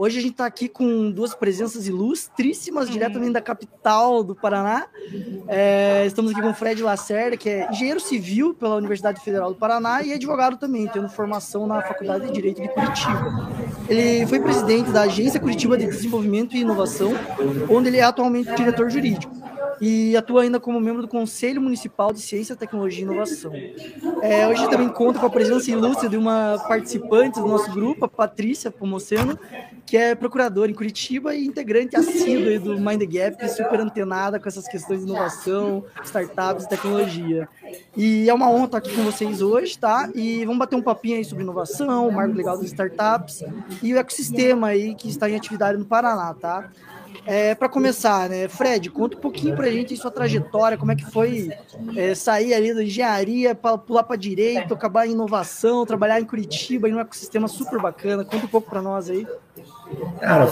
Hoje a gente está aqui com duas presenças ilustríssimas, uhum. diretamente da capital do Paraná. É, estamos aqui com o Fred Lacerda, que é engenheiro civil pela Universidade Federal do Paraná e advogado também, tendo formação na Faculdade de Direito de Curitiba. Ele foi presidente da Agência Curitiba de Desenvolvimento e Inovação, onde ele é atualmente diretor jurídico e atua ainda como membro do Conselho Municipal de Ciência, Tecnologia e Inovação. É, hoje também conta com a presença ilustre de uma participante do nosso grupo, a Patrícia Pomoceno, que é procuradora em Curitiba e integrante assídua do Mind Gap, super antenada com essas questões de inovação, startups e tecnologia. E é uma honra estar aqui com vocês hoje, tá? E vamos bater um papinho aí sobre inovação, o marco legal das startups e o ecossistema aí que está em atividade no Paraná, tá? É, para começar, né, Fred, conta um pouquinho para a gente sua trajetória, como é que foi é, sair ali da engenharia, para pular para direito, acabar em inovação, trabalhar em Curitiba, em um ecossistema super bacana. Conta um pouco para nós aí. Cara,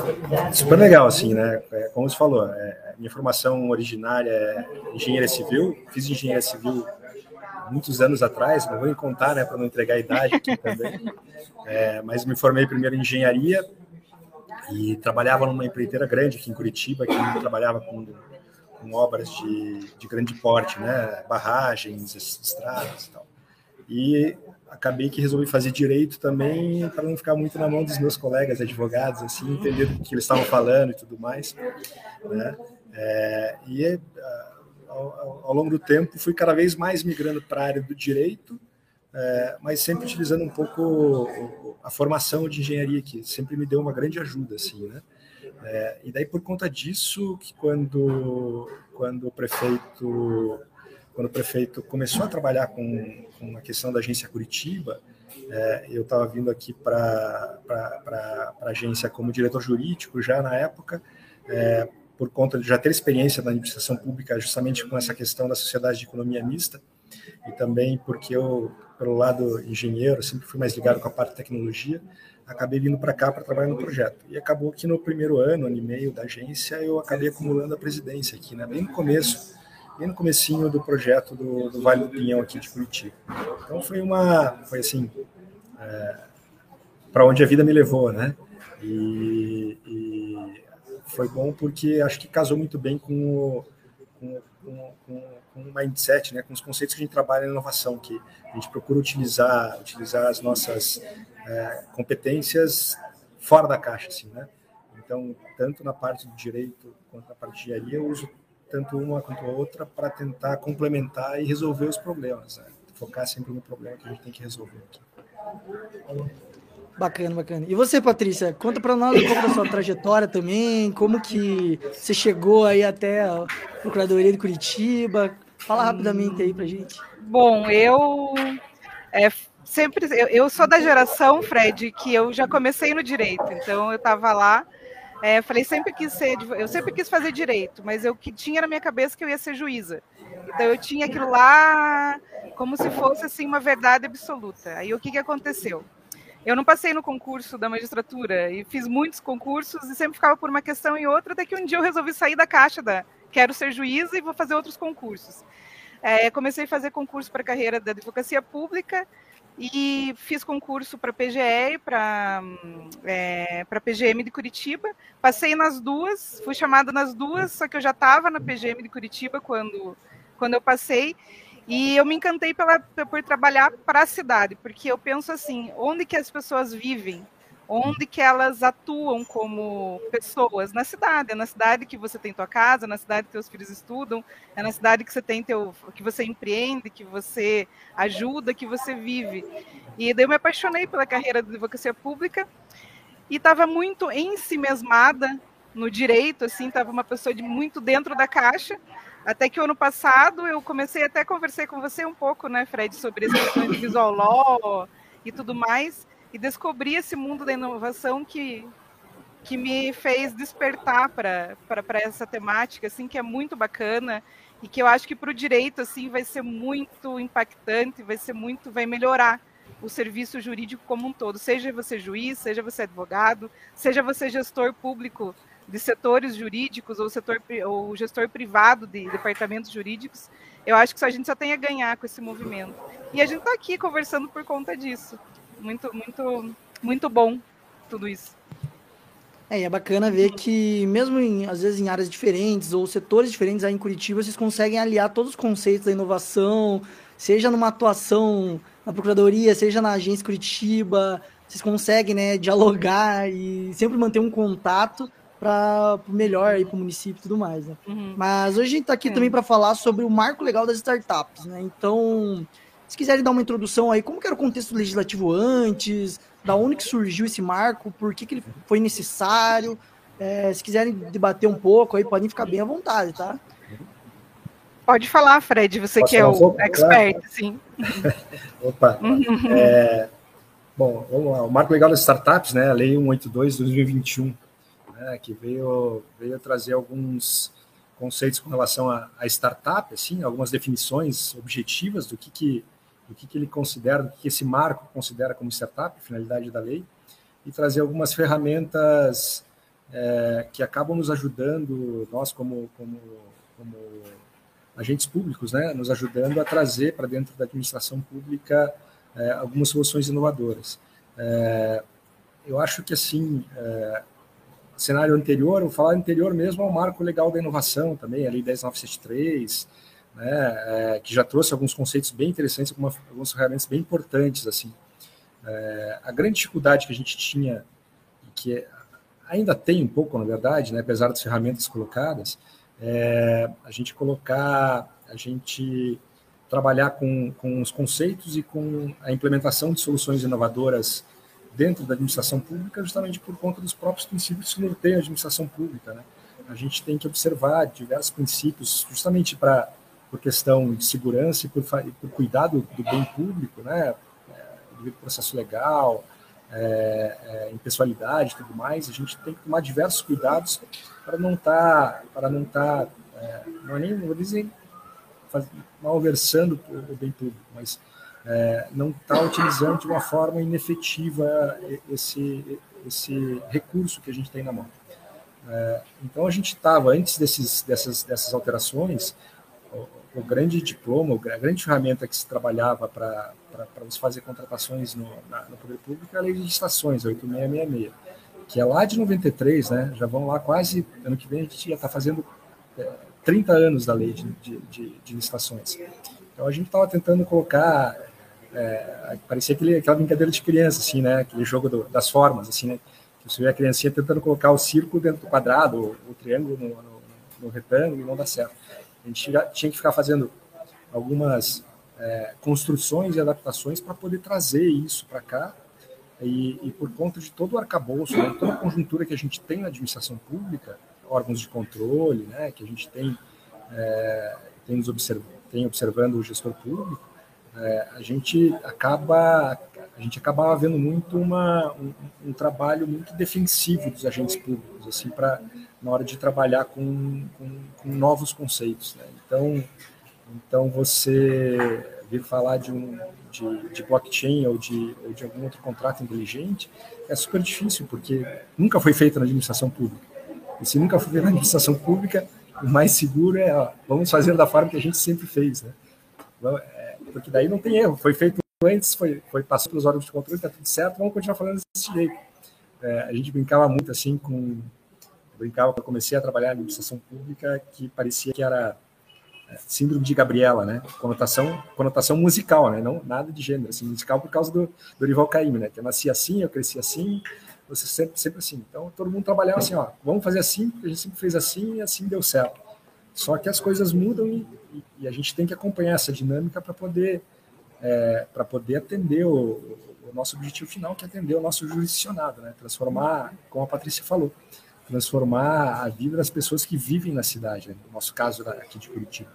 super legal, assim, né? É, como você falou, é, minha formação originária é engenharia civil, fiz engenharia civil muitos anos atrás, não vou contar, né, para não entregar a idade aqui também, é, mas me formei primeiro em engenharia, e trabalhava numa empreiteira grande aqui em Curitiba, que trabalhava com, com obras de, de grande porte, né? barragens, estradas e tal. E acabei que resolvi fazer direito também para não ficar muito na mão dos meus colegas advogados, assim, entender o que eles estavam falando e tudo mais. Né? É, e ao, ao, longo do tempo fui cada vez mais migrando para a área do direito, é, mas sempre utilizando um pouco a formação de engenharia que sempre me deu uma grande ajuda, assim, né? É, e daí por conta disso que quando quando o prefeito quando o prefeito começou a trabalhar com, com a questão da agência Curitiba, é, eu estava vindo aqui para a agência como diretor jurídico já na época, é, por conta de já ter experiência na administração pública justamente com essa questão da sociedade de economia mista, e também porque eu pelo lado engenheiro, sempre fui mais ligado com a parte de tecnologia, acabei vindo para cá para trabalhar no projeto. E acabou que no primeiro ano, ano e meio da agência, eu acabei acumulando a presidência aqui, né? bem no começo, bem no comecinho do projeto do, do Vale do Pinhão aqui de Curitiba. Então foi uma, foi assim, é, para onde a vida me levou, né? E, e, foi bom porque acho que casou muito bem com o, com, com, com com o mindset, né, com os conceitos que a gente trabalha na inovação, que a gente procura utilizar, utilizar as nossas é, competências fora da caixa, assim, né? Então, tanto na parte do direito quanto na parte de engenharia, eu uso tanto uma quanto a outra para tentar complementar e resolver os problemas, né? focar sempre no problema que a gente tem que resolver aqui. Bacana, bacana. E você, Patrícia, conta para nós um pouco da sua trajetória também, como que você chegou aí até a Procuradoria de Curitiba, Fala rapidamente aí pra gente. Bom, eu é, sempre eu, eu, sou da geração, Fred, que eu já comecei no direito. Então eu estava lá, é, falei sempre quis ser, eu sempre quis fazer direito, mas eu que tinha na minha cabeça que eu ia ser juíza. Então eu tinha aquilo lá como se fosse assim uma verdade absoluta. Aí o que que aconteceu? Eu não passei no concurso da magistratura e fiz muitos concursos e sempre ficava por uma questão e outra, até que um dia eu resolvi sair da caixa da quero ser juíza e vou fazer outros concursos. É, comecei a fazer concurso para a carreira da advocacia pública e fiz concurso para PGE, para é, para PGM de Curitiba. Passei nas duas, fui chamada nas duas, só que eu já estava na PGM de Curitiba quando, quando eu passei. E eu me encantei pela, por trabalhar para a cidade, porque eu penso assim, onde que as pessoas vivem, onde que elas atuam como pessoas na cidade, é na cidade que você tem tua casa, na cidade que teus filhos estudam, é na cidade que você tem teu, que você empreende, que você ajuda, que você vive. E daí eu me apaixonei pela carreira de advocacia pública e estava muito ensimesmada no direito, assim, estava uma pessoa de muito dentro da caixa. Até que o ano passado eu comecei até a conversar com você um pouco, né, Fred, sobre esse questão de visual law e tudo mais e descobri esse mundo da inovação que, que me fez despertar para essa temática, assim, que é muito bacana e que eu acho que para o direito assim vai ser muito impactante, vai ser muito, vai melhorar o serviço jurídico como um todo, seja você juiz, seja você advogado, seja você gestor público de setores jurídicos ou setor ou gestor privado de departamentos jurídicos, eu acho que a gente só tem a ganhar com esse movimento. E a gente está aqui conversando por conta disso muito, muito, muito bom tudo isso. É, é bacana ver que, mesmo em, às vezes em áreas diferentes ou setores diferentes aí em Curitiba, vocês conseguem aliar todos os conceitos da inovação, seja numa atuação na Procuradoria, seja na agência Curitiba, vocês conseguem né, dialogar e sempre manter um contato para o melhor aí para o município e tudo mais. Né? Uhum. Mas hoje a gente está aqui é. também para falar sobre o marco legal das startups. Né? Então, se quiserem dar uma introdução aí, como era o contexto legislativo antes, da onde que surgiu esse marco, por que, que ele foi necessário, é, se quiserem debater um pouco aí, podem ficar bem à vontade, tá? Pode falar, Fred, você Posso que é o um expert, sim. Opa. é, bom, vamos lá. O Marco Legal das Startups, né, a Lei 182 de 2021, né, que veio, veio trazer alguns conceitos com relação a, a startup, assim, algumas definições objetivas do que, que do que, que ele considera, do que, que esse marco considera como startup, finalidade da lei, e trazer algumas ferramentas é, que acabam nos ajudando, nós como, como, como agentes públicos, né, nos ajudando a trazer para dentro da administração pública é, algumas soluções inovadoras. É, eu acho que assim, é, cenário anterior, vou falar anterior mesmo ao marco legal da inovação também, a lei 10973, né, é, que já trouxe alguns conceitos bem interessantes, algumas, algumas ferramentas bem importantes. assim. É, a grande dificuldade que a gente tinha, que ainda tem um pouco, na verdade, né, apesar das ferramentas colocadas, é a gente colocar, a gente trabalhar com, com os conceitos e com a implementação de soluções inovadoras dentro da administração pública, justamente por conta dos próprios princípios que norteiam a administração pública. Né? A gente tem que observar diversos princípios, justamente para por questão de segurança e por, por cuidado do bem público, né, é, ao processo legal, é, é, impessoalidade e tudo mais, a gente tem que tomar diversos cuidados para não estar, tá, para não estar, tá, é, não é nem, vou dizer, malversando o bem público, mas é, não estar tá utilizando de uma forma inefetiva esse, esse recurso que a gente tem na mão. É, então a gente estava, antes desses, dessas, dessas alterações, o grande diploma, a grande ferramenta que se trabalhava para você fazer contratações no, na, no poder público é a lei de licitações, 8666, que é lá de 93, né? Já vão lá quase, ano que vem a gente já está fazendo é, 30 anos da lei de, de, de licitações. Então a gente estava tentando colocar, é, parecia aquele, aquela brincadeira de criança, assim, né? Aquele jogo do, das formas, assim, né? Que você vê a criancinha tentando colocar o círculo dentro do quadrado, o, o triângulo no, no, no retângulo e não dá certo. A gente tinha que ficar fazendo algumas é, construções e adaptações para poder trazer isso para cá. E, e, por conta de todo o arcabouço, né, toda a conjuntura que a gente tem na administração pública, órgãos de controle, né, que a gente tem, é, tem, observ tem observando o gestor público, é, a gente acaba a gente acabava vendo muito uma, um, um, trabalho muito defensivo dos agentes públicos, assim, para na hora de trabalhar com, com, com novos conceitos. Né? Então, então, você vir falar de, um, de, de blockchain ou de, ou de algum outro contrato inteligente é super difícil, porque nunca foi feito na administração pública. E se nunca foi feito na administração pública, o mais seguro é, ó, vamos fazer da forma que a gente sempre fez. Né? É, porque daí não tem erro, foi feito antes, foi, foi passou pelos órgãos de controle, está tudo certo, vamos continuar falando desse jeito. É, a gente brincava muito assim com. Brincava quando comecei a trabalhar na administração pública, que parecia que era é, síndrome de Gabriela, né? Conotação, conotação musical, né? Não nada de gênero, assim, musical por causa do Dorival Caymmi, né? Que eu nasci assim, eu cresci assim, você sempre, sempre assim. Então todo mundo trabalhava assim, ó, vamos fazer assim, porque a gente sempre fez assim e assim deu certo. Só que as coisas mudam e, e a gente tem que acompanhar essa dinâmica para poder é, para poder atender o, o, nosso objetivo final, que é atender o nosso jurisdicionado, né? transformar, como a Patrícia falou, transformar a vida das pessoas que vivem na cidade, né? no nosso caso aqui de Curitiba.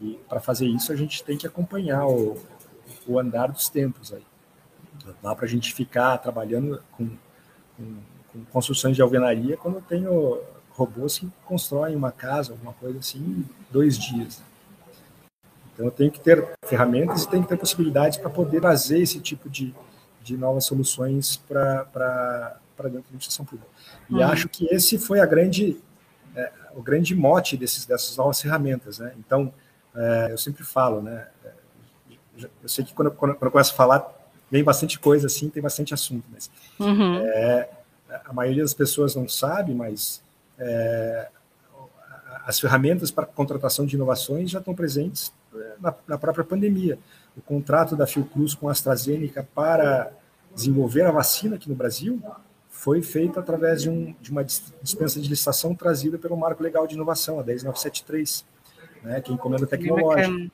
E para fazer isso, a gente tem que acompanhar o, o andar dos tempos. Aí. Não dá para a gente ficar trabalhando com, com, com, construções de alvenaria quando eu tenho robôs que constroem uma casa, alguma coisa assim, em dois dias. Então, eu tenho que ter ferramentas e tenho que ter possibilidades para poder trazer esse tipo de, de novas soluções para dentro da administração pública. E uhum. acho que esse foi a grande, é, o grande mote desses, dessas novas ferramentas. Né? Então, é, eu sempre falo, né? É, eu sei que quando, quando, quando eu começo a falar, vem bastante coisa assim, tem bastante assunto, mas uhum. é, a maioria das pessoas não sabe, mas é, as ferramentas para contratação de inovações já estão presentes é, na, na, própria pandemia. O contrato da Fiocruz com a AstraZeneca para desenvolver a vacina aqui no Brasil foi feito através de, um, de uma dispensa de licitação trazida pelo Marco Legal de Inovação, a 10973, né, que é encomenda tecnológica.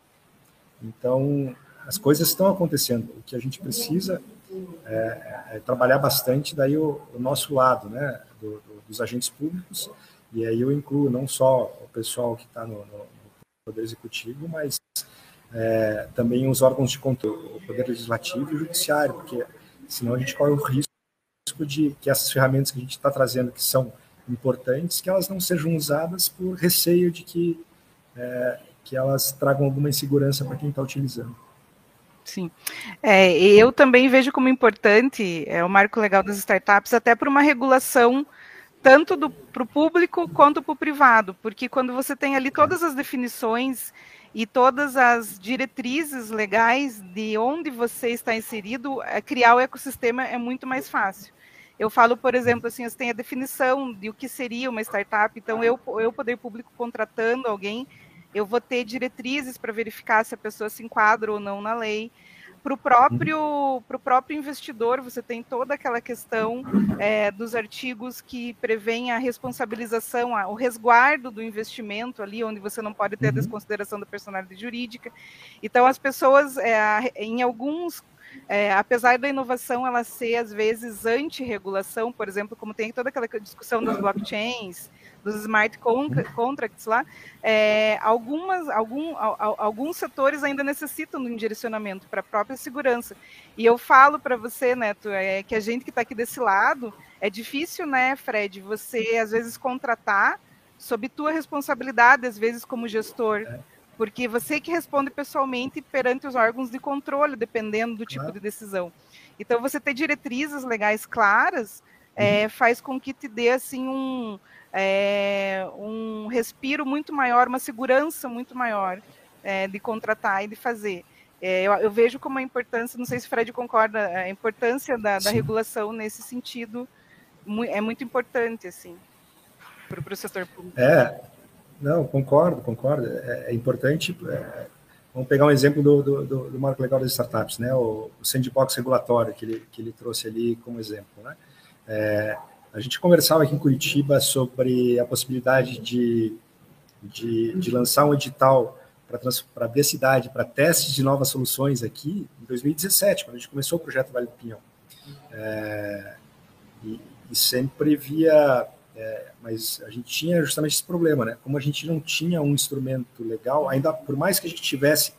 Então, as coisas estão acontecendo. O que a gente precisa é, é trabalhar bastante daí o, o nosso lado, né, do, do, dos agentes públicos, e aí eu incluo não só o pessoal que está no, no, Poder Executivo, mas é, também os órgãos de controle, o Poder Legislativo e o Judiciário, porque senão a gente corre o risco de que essas ferramentas que a gente está trazendo, que são importantes, que elas não sejam usadas por receio de que, é, que elas tragam alguma insegurança para quem está utilizando. Sim. É, eu também vejo como importante é, o marco legal das startups, até por uma regulação tanto para o público quanto para o privado, porque quando você tem ali todas as definições e todas as diretrizes legais de onde você está inserido, é, criar o ecossistema é muito mais fácil. Eu falo, por exemplo, assim, você tem a definição de o que seria uma startup, então eu, eu poder público contratando alguém, eu vou ter diretrizes para verificar se a pessoa se enquadra ou não na lei. Para o próprio, pro próprio investidor, você tem toda aquela questão é, dos artigos que prevêem a responsabilização, o resguardo do investimento ali, onde você não pode ter a uhum. desconsideração da personalidade jurídica. Então, as pessoas, é, em alguns é, apesar da inovação ela ser às vezes anti-regulação, por exemplo, como tem toda aquela discussão das blockchains, dos smart contracts lá, é, algumas, algum, alguns setores ainda necessitam de um direcionamento para a própria segurança. E eu falo para você, Neto, é, que a gente que está aqui desse lado, é difícil, né, Fred, você às vezes contratar sob tua responsabilidade, às vezes como gestor. É porque você que responde pessoalmente perante os órgãos de controle, dependendo do tipo claro. de decisão. Então, você ter diretrizes legais claras é, uhum. faz com que te dê assim um, é, um respiro muito maior, uma segurança muito maior é, de contratar e de fazer. É, eu, eu, vejo como a importância, não sei se o Fred concorda, a importância da, da regulação nesse sentido é muito importante assim para o setor público. É, não, concordo, concordo. É, é importante. É, vamos pegar um exemplo do, do, do, marco legal das startups, né? O, o, sandbox regulatório que ele, que ele trouxe ali como exemplo, né? É, a gente conversava aqui em Curitiba sobre a possibilidade de, de, de lançar um edital para abrir a cidade para testes de novas soluções aqui em 2017, quando a gente começou o projeto Vale do Pinhão. É, e, e sempre via é, mas a gente tinha justamente esse problema, né? Como a gente não tinha um instrumento legal, ainda por mais que a gente tivesse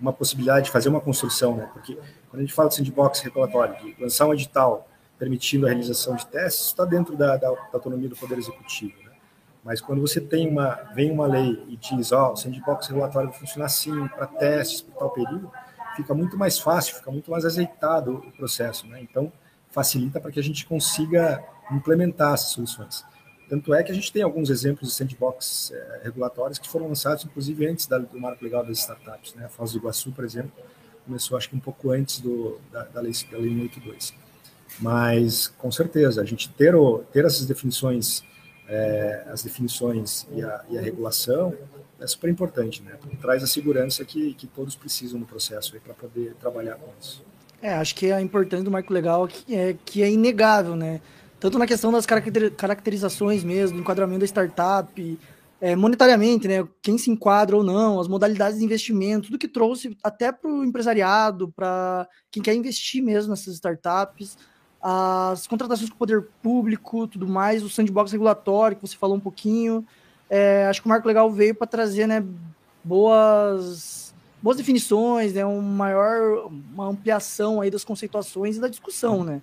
uma possibilidade de fazer uma construção, né? Porque quando a gente fala de sandbox regulatório, de lançar um edital permitindo a realização de testes, está dentro da, da, da, autonomia do Poder Executivo, né? Mas quando você tem uma, vem uma lei e diz, ó, oh, o sandbox regulatório vai funcionar assim, para testes, por tal período, fica muito mais fácil, fica muito mais azeitado o processo, né? Então, facilita para que a gente consiga implementar essas soluções. Tanto é que a gente tem alguns exemplos de sandbox é, regulatórios que foram lançados, inclusive, antes da, do marco legal das startups. Né? A Foz do Iguaçu, por exemplo, começou, acho que um pouco antes do, da, da, lei, da lei 182. Mas, com certeza, a gente ter, o, ter essas definições, é, as definições e a, e a, regulação é super importante, né? Traz a segurança que, que todos precisam no processo para poder trabalhar com isso. É, acho que a importância do marco legal é que é inegável, né? tanto na questão das caracterizações mesmo, do enquadramento da startup, é, monetariamente, né, quem se enquadra ou não, as modalidades de investimento, tudo que trouxe até para o empresariado, para quem quer investir mesmo nessas startups, as contratações com o poder público, tudo mais, o sandbox regulatório, que você falou um pouquinho. É, acho que o Marco Legal veio para trazer né, boas, boas definições, né, um maior, uma ampliação aí das conceituações e da discussão, né?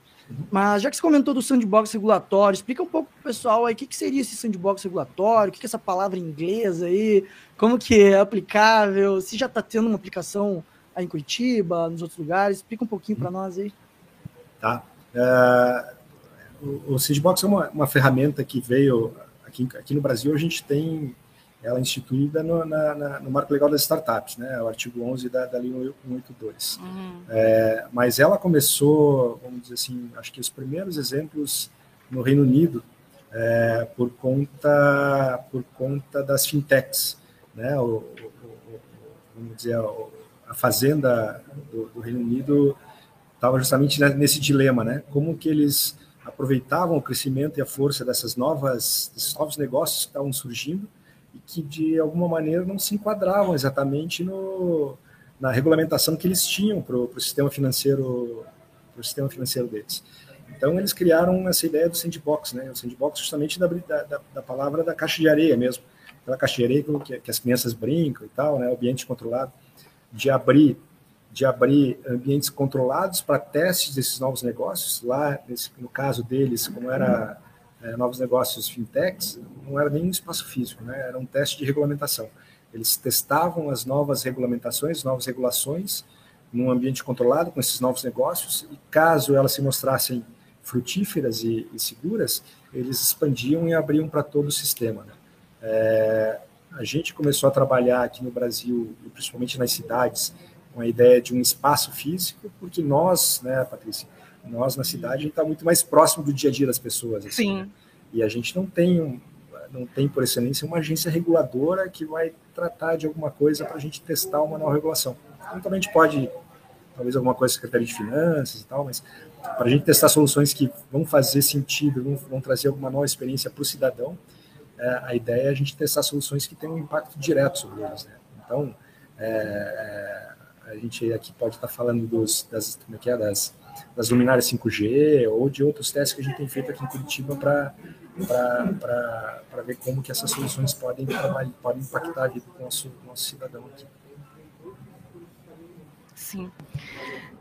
Mas já que você comentou do sandbox regulatório, explica um pouco pro pessoal aí o que, que seria esse sandbox regulatório, o que, que é essa palavra em inglês aí, como que é aplicável, se já está tendo uma aplicação aí em Curitiba, nos outros lugares, explica um pouquinho para nós aí. Tá. Uh, o, o Sandbox é uma, uma ferramenta que veio aqui, aqui no Brasil, a gente tem ela é instituída no, na, na, no marco legal das startups, né, o artigo 11 da, da Lei 182. Uhum. É, mas ela começou, vamos dizer assim, acho que os primeiros exemplos no Reino Unido é, por conta por conta das fintechs, né? O, o, o, vamos dizer a fazenda do, do Reino Unido estava justamente nesse dilema, né? Como que eles aproveitavam o crescimento e a força dessas novas desses novos negócios que estavam surgindo e que de alguma maneira não se enquadravam exatamente no, na regulamentação que eles tinham para o sistema financeiro para o sistema financeiro deles. Então eles criaram essa ideia do sandbox, né? O sandbox justamente da, da, da palavra da caixa de areia mesmo, aquela caixa de areia que, que as crianças brincam e tal, né? Ambiente controlado, de abrir de abrir ambientes controlados para testes desses novos negócios. Lá, nesse, no caso deles, como era é, novos negócios fintechs, não era nem um espaço físico, né? era um teste de regulamentação. Eles testavam as novas regulamentações, novas regulações, num ambiente controlado com esses novos negócios, e caso elas se mostrassem frutíferas e, e seguras, eles expandiam e abriam para todo o sistema. Né? É, a gente começou a trabalhar aqui no Brasil, principalmente nas cidades, com a ideia de um espaço físico, porque nós, né, Patrícia, nós na cidade, a gente está muito mais próximo do dia a dia das pessoas. Assim, Sim. Né? E a gente não tem, um, não tem, por excelência, uma agência reguladora que vai tratar de alguma coisa para a gente testar uma nova regulação. Então, também a gente pode, talvez alguma coisa Secretaria de Finanças e tal, mas para a gente testar soluções que vão fazer sentido, vão, vão trazer alguma nova experiência para o cidadão, é, a ideia é a gente testar soluções que tenham um impacto direto sobre eles. Né? Então, é, é a gente aqui pode estar falando dos, das, como é que é, das, das luminárias 5G ou de outros testes que a gente tem feito aqui em Curitiba para ver como que essas soluções podem, podem impactar a vida do nosso, nosso cidadão aqui. Sim.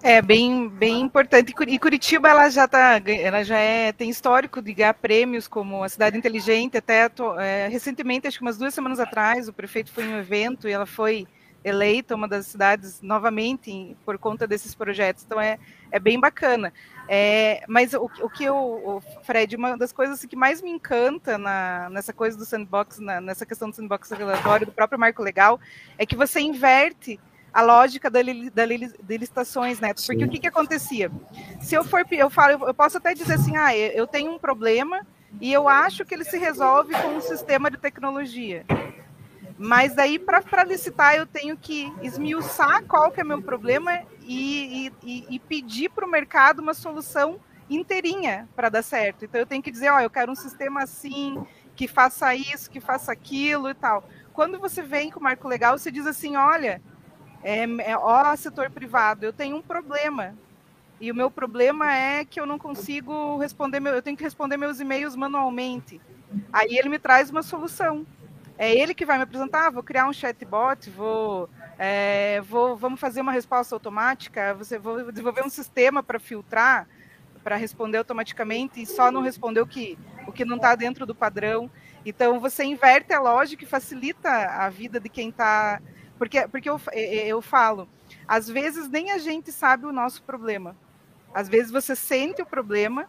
É bem, bem importante. E Curitiba ela já tá, ela já é, tem histórico de ganhar prêmios como a cidade inteligente. Até é, recentemente, acho que umas duas semanas atrás, o prefeito foi em um evento e ela foi eleita uma das cidades novamente por conta desses projetos. Então é, é bem bacana. É, mas o, o que eu, o Fred, uma das coisas que mais me encanta na, nessa coisa do sandbox, na, nessa questão do sandbox regulatório, do próprio marco legal, é que você inverte a lógica da, da, da licitações, né? Porque Sim. o que, que acontecia? Se eu for, eu falo, eu posso até dizer assim, ah, eu tenho um problema e eu acho que ele se resolve com um sistema de tecnologia. Mas daí, para licitar, eu tenho que esmiuçar qual que é meu problema e, e, e pedir para o mercado uma solução inteirinha para dar certo. Então, eu tenho que dizer, ó, eu quero um sistema assim, que faça isso, que faça aquilo e tal. Quando você vem com o marco legal, você diz assim, olha, é, é, ó, setor privado, eu tenho um problema. E o meu problema é que eu não consigo responder, meu, eu tenho que responder meus e-mails manualmente. Aí ele me traz uma solução. É ele que vai me apresentar, ah, vou criar um chatbot, vou, é, vou, vamos fazer uma resposta automática, você vou desenvolver um sistema para filtrar, para responder automaticamente e só não responder o que, o que não está dentro do padrão. Então você inverte a lógica e facilita a vida de quem está porque, porque eu, eu falo, às vezes nem a gente sabe o nosso problema. Às vezes você sente o problema,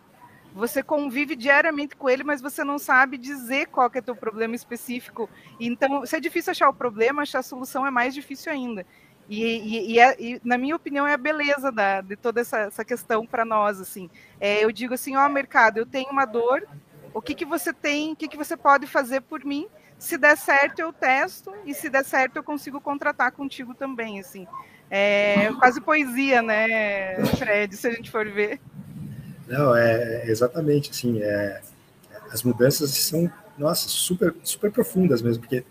você convive diariamente com ele, mas você não sabe dizer qual é o teu problema específico. Então, se é difícil achar o problema, achar a solução é mais difícil ainda. E, e, e, é, e na minha opinião, é a beleza da, de toda essa, essa questão para nós. assim. É, eu digo assim, ó, mercado, eu tenho uma dor, o que, que você tem, o que, que você pode fazer por mim se der certo, eu testo, e se der certo, eu consigo contratar contigo também, assim. É quase poesia, né, Fred, se a gente for ver. Não, é exatamente, assim, é, as mudanças são, nossa, super, super profundas mesmo, porque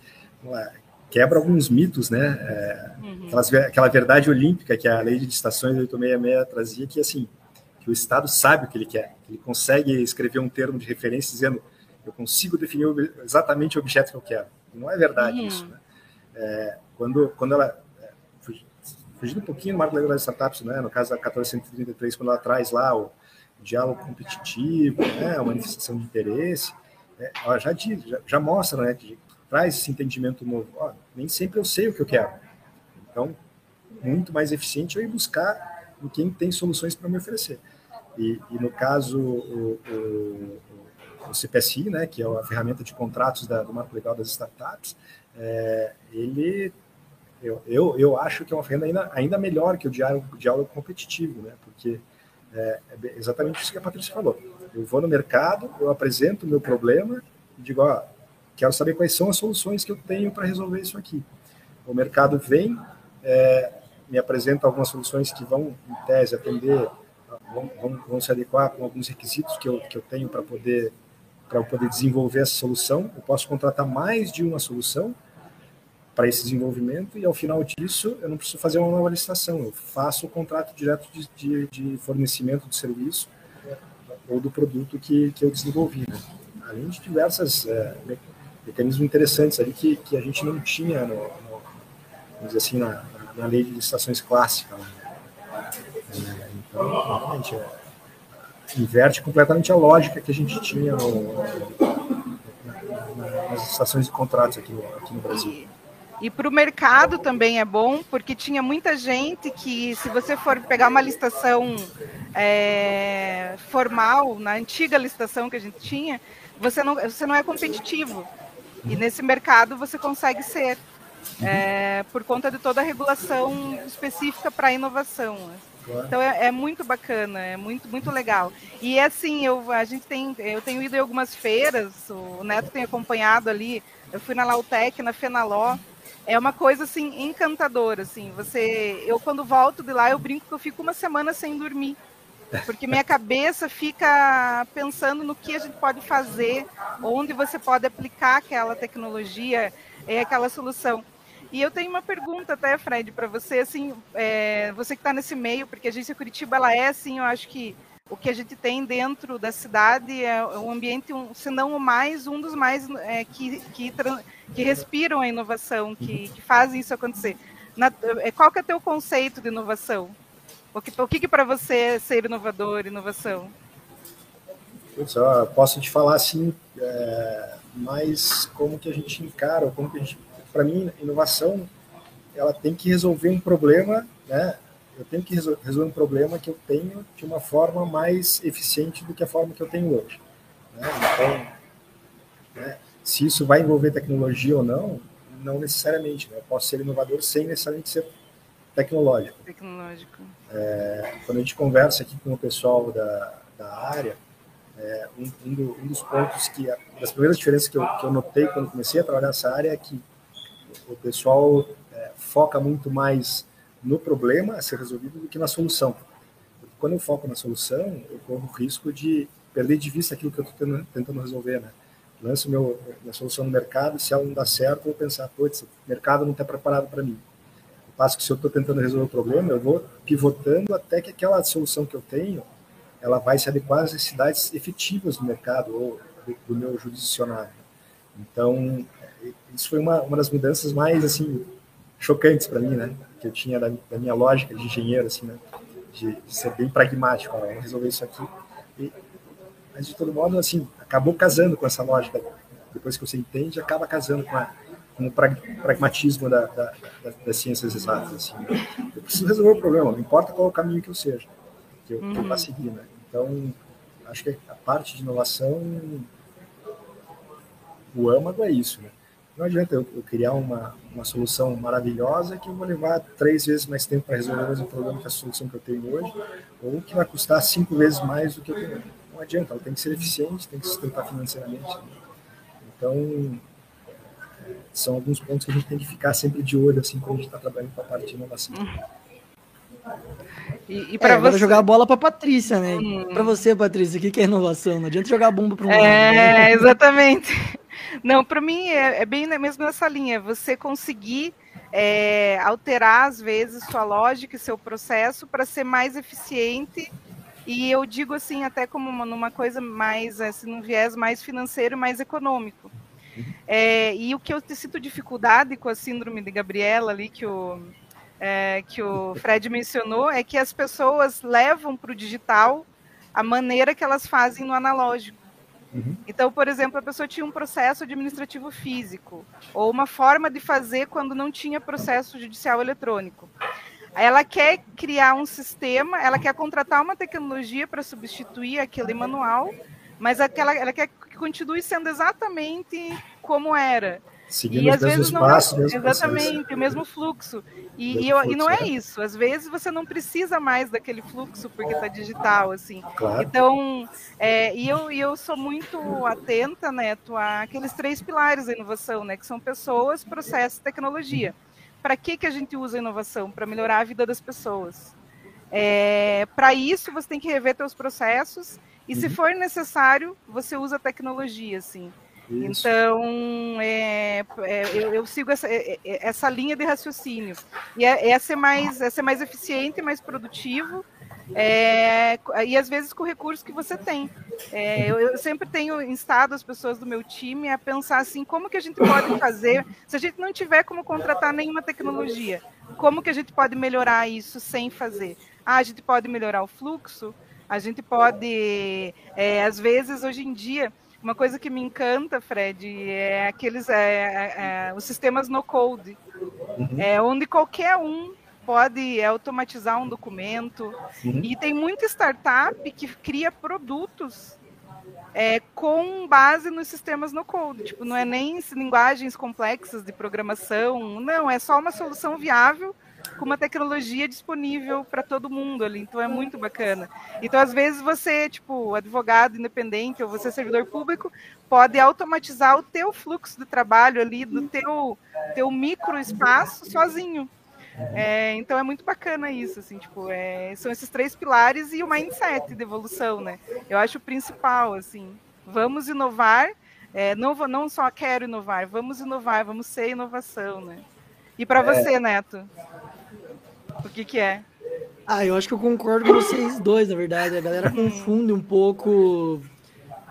quebra alguns mitos, né, é, uhum. aquelas, aquela verdade olímpica que a lei de estações 866 trazia, que, assim, que o Estado sabe o que ele quer, que ele consegue escrever um termo de referência dizendo eu consigo definir exatamente o objeto que eu quero. Não é verdade uhum. isso. Né? É, quando, quando ela. É, fugindo um pouquinho do marco legal das startups, né? no caso da 1433, quando ela traz lá o diálogo competitivo, né? a manifestação de interesse, é, ela já diz, já, já, mostra né? que traz esse entendimento novo. Ó, nem sempre eu sei o que eu quero. Então, muito mais eficiente eu ir buscar em quem tem soluções para me oferecer. E, e, no caso, o, o, o CPSI, né, que é a ferramenta de contratos da, do marco legal das startups, é, ele, eu, eu, eu acho que é uma ferramenta ainda, ainda melhor que o diálogo, diálogo competitivo, né, porque é, é exatamente isso que a Patrícia falou. Eu vou no mercado, eu apresento o meu problema e digo, ó, quero saber quais são as soluções que eu tenho para resolver isso aqui. O mercado vem, é, me apresenta algumas soluções que vão, em tese, atender, vão, vão, vão se adequar com alguns requisitos que eu, que eu tenho para poder para poder desenvolver essa solução. Eu posso contratar mais de uma solução para esse desenvolvimento e ao final disso eu não preciso fazer uma nova licitação, eu faço o contrato direto de, de, de fornecimento de serviço ou do produto que, que eu desenvolvi. Né? Além de diversas é, mecanismos interessantes ali que, que a gente não tinha no, no vamos dizer assim, na, na lei de licitações clássica. Né? Então, realmente, é, inverte completamente a lógica que a gente tinha no, nas licitações de contratos aqui no, aqui no Brasil. E para o mercado também é bom, porque tinha muita gente que, se você for pegar uma licitação é, formal, na antiga licitação que a gente tinha, você não, você não é competitivo. E nesse mercado você consegue ser, é, por conta de toda a regulação específica para a inovação. Então é, é, muito bacana, é muito, muito legal. E assim, eu, a gente tem, eu tenho ido em algumas feiras, o Neto tem acompanhado ali, eu fui na Lautec, na Fenaló, é uma coisa assim encantadora, assim. Você, eu quando volto de lá eu brinco que eu fico uma semana sem dormir, porque minha cabeça fica pensando no que a gente pode fazer, onde você pode aplicar aquela tecnologia, é aquela solução. E eu tenho uma pergunta até, Fred, para você, assim, é, você que está nesse meio, porque a agência Curitiba ela é assim, eu acho que o que a gente tem dentro da cidade é um ambiente, um, se não o mais, um dos mais é, que, que, que, respiram a inovação, que, que fazem isso acontecer. Na, é, qual que é o teu conceito de inovação? O que, o que, que para você é ser inovador, inovação? Eu posso te falar assim, é, mais como que a gente encara, como que a gente, para mim, inovação, ela tem que resolver um problema, né? Eu tenho que resolver um problema que eu tenho de uma forma mais eficiente do que a forma que eu tenho hoje. Né? Então, né, se isso vai envolver tecnologia ou não, não necessariamente. Né? Eu posso ser inovador sem necessariamente ser tecnológico. Tecnológico. É, quando a gente conversa aqui com o pessoal da, da área, é, um, um, do, um, dos pontos que, das primeiras diferenças que eu, que eu notei quando comecei a trabalhar nessa área é que o pessoal é, foca muito mais no problema a ser resolvido do que na solução. Quando eu foco na solução, eu corro o risco de perder de vista aquilo que eu estou tentando resolver, né? Lanço meu, minha solução no mercado, se ela não dá certo, eu vou pensar, putz, o mercado não está preparado para mim. Eu passo que se eu estou tentando resolver o problema, eu vou pivotando até que aquela solução que eu tenho, ela vai se adequar às necessidades efetivas do mercado ou do, do meu jurisdicionário. Então, isso foi uma, uma das mudanças mais, assim, chocantes para mim, né? Que eu tinha da, da, minha lógica de engenheiro, assim, né? De, de ser bem pragmático, ó, vamos resolver isso aqui. E, mas, de todo modo, assim, acabou casando com essa lógica. Depois que você entende, acaba casando com, a, com o pragmatismo da, da, das ciências exatas. Assim, né? Eu preciso resolver o problema, não importa qual o caminho que eu seja, que eu, uhum. que eu vá uhum. seguir, né? Então, acho que a parte de inovação, o âmago é isso, né? Não adianta eu, eu, criar uma, uma solução maravilhosa que eu vou levar três vezes mais tempo para resolver o mesmo problema que a solução que eu tenho hoje, ou que vai custar cinco vezes mais do que eu tenho. Não adianta, ela tem que ser eficiente, tem que se sustentar financeiramente. Então, são alguns pontos que a gente tem que ficar sempre de olho, assim, quando a gente está trabalhando com a parte de inovação. E, e para é, você jogar a bola para Patrícia, né? Hum. Para você, Patrícia, o que é inovação? Não adianta jogar bomba para um É, lado, né? exatamente. Não, para mim é, é, bem mesmo nessa linha. Você conseguir é, alterar às vezes sua lógica e seu processo para ser mais eficiente. E eu digo assim até como uma, numa coisa mais, assim, num viés mais financeiro, mais econômico. É, e o que eu sinto dificuldade com a síndrome de Gabriela ali que o é, que o Fred mencionou é que as pessoas levam para o digital a maneira que elas fazem no analógico. Uhum. Então, por exemplo, a pessoa tinha um processo administrativo físico ou uma forma de fazer quando não tinha processo judicial eletrônico. Ela quer criar um sistema, ela quer contratar uma tecnologia para substituir aquele manual, mas aquela, ela quer que continue sendo exatamente como era. Seguindo e às vezes não é, exatamente o mesmo fluxo. E, e, eu, fluxo, e não é, é, isso. Às vezes você não precisa mais daquele fluxo porque está digital, assim. Claro. Então, é, e eu, e eu sou muito atenta, Neto, àqueles três pilares da inovação, né? Que são pessoas, processo e tecnologia. Para que, que a gente usa a inovação? Para melhorar a vida das pessoas. É, Para isso, você tem que rever seus processos e, uhum. se for necessário, você usa a tecnologia, assim. Isso. Então, é, é, eu, eu, sigo essa, é, é, essa linha de raciocínio. E é, é, ser mais, é ser mais eficiente, mais produtivo, é, e às vezes com o recurso que você tem. É, eu, eu, sempre tenho instado as pessoas do meu time a pensar assim, como que a gente pode fazer, se a gente não tiver como contratar nenhuma tecnologia, como que a gente pode melhorar isso sem fazer? Ah, a gente pode melhorar o fluxo, a gente pode, é, às vezes, hoje em dia, uma coisa que me encanta, Fred, é aqueles é, é, é os sistemas no code, uhum. é, onde qualquer um pode automatizar um documento. Uhum. E tem muita startup que cria produtos é, com base nos sistemas no code. Tipo, não é nem linguagens complexas de programação, não, é só uma solução viável com uma tecnologia disponível para todo mundo ali. Então é muito bacana. Então, às vezes, você, tipo, advogado independente ou você servidor público, pode automatizar o teu fluxo de trabalho ali, do teu, teu micro espaço sozinho. É, então é muito bacana isso, assim, tipo, é, são esses três pilares e o mindset de evolução, né? Eu acho o principal, assim, vamos inovar, é, não, não só quero inovar, vamos inovar, vamos ser inovação, né? E para é. você, Neto? O que, que é? Ah, eu acho que eu concordo com vocês dois, na verdade. A galera confunde um pouco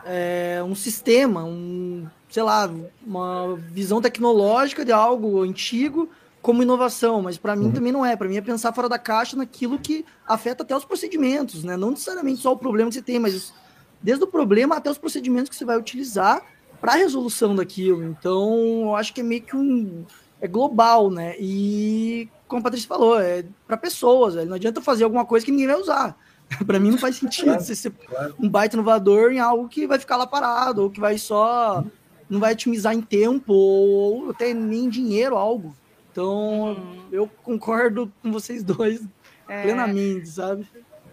é, um sistema, um, sei lá, uma visão tecnológica de algo antigo como inovação, mas para mim uhum. também não é. Para mim é pensar fora da caixa naquilo que afeta até os procedimentos, né? Não necessariamente só o problema que você tem, mas desde o problema até os procedimentos que você vai utilizar para a resolução daquilo. Então, eu acho que é meio que um é global, né? E como a Patrícia falou, é para pessoas, velho. não adianta fazer alguma coisa que ninguém vai usar. para mim não faz sentido claro, você ser claro. um baita inovador em algo que vai ficar lá parado, ou que vai só não vai otimizar em tempo, ou até nem em dinheiro algo. Então, hum. eu concordo com vocês dois é... plenamente, sabe?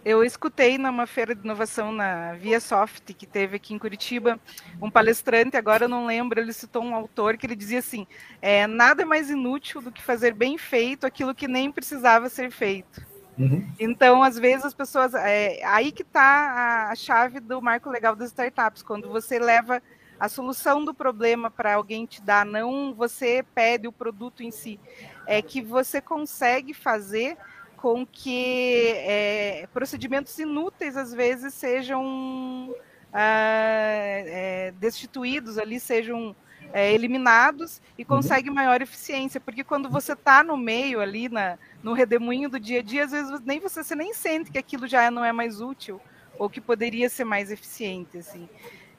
Eu escutei numa feira de inovação na Via Soft, que teve aqui em Curitiba, um palestrante, agora eu não lembro, ele citou um autor que ele dizia assim: é, nada é mais inútil do que fazer bem feito aquilo que nem precisava ser feito. Uhum. Então, às vezes, as pessoas. É, aí que está a chave do marco legal das startups, quando você leva a solução do problema para alguém te dar, não você pede o produto em si, é que você consegue fazer com que é, procedimentos inúteis às vezes sejam ah, é, destituídos ali, sejam é, eliminados e uhum. consegue maior eficiência, porque quando você está no meio ali, na, no redemoinho do dia a dia, às vezes nem você, você nem sente que aquilo já não é mais útil ou que poderia ser mais eficiente, assim.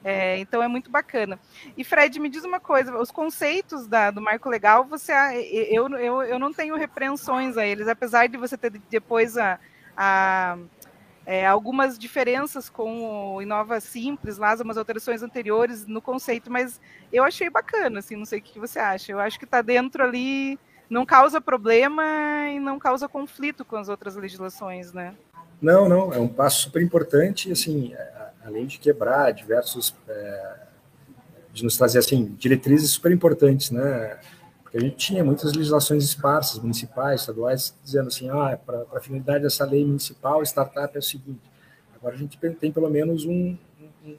É, então é muito bacana. E Fred, me diz uma coisa: os conceitos da, do marco legal, você, eu, eu, eu não tenho repreensões a eles, apesar de você ter depois a, a é, algumas diferenças com o Inova Simples, lá, umas alterações anteriores no conceito, mas eu achei bacana, assim, não sei o que você acha. Eu acho que está dentro ali, não causa problema e não causa conflito com as outras legislações, né? Não, não, é um passo super importante, assim, além de quebrar diversos, é, de nos trazer assim diretrizes super importantes, né? Porque a gente tinha muitas legislações esparsas, municipais, estaduais, dizendo assim, ah, para a finalidade dessa lei municipal, startup é o seguinte. Agora a gente tem pelo menos um,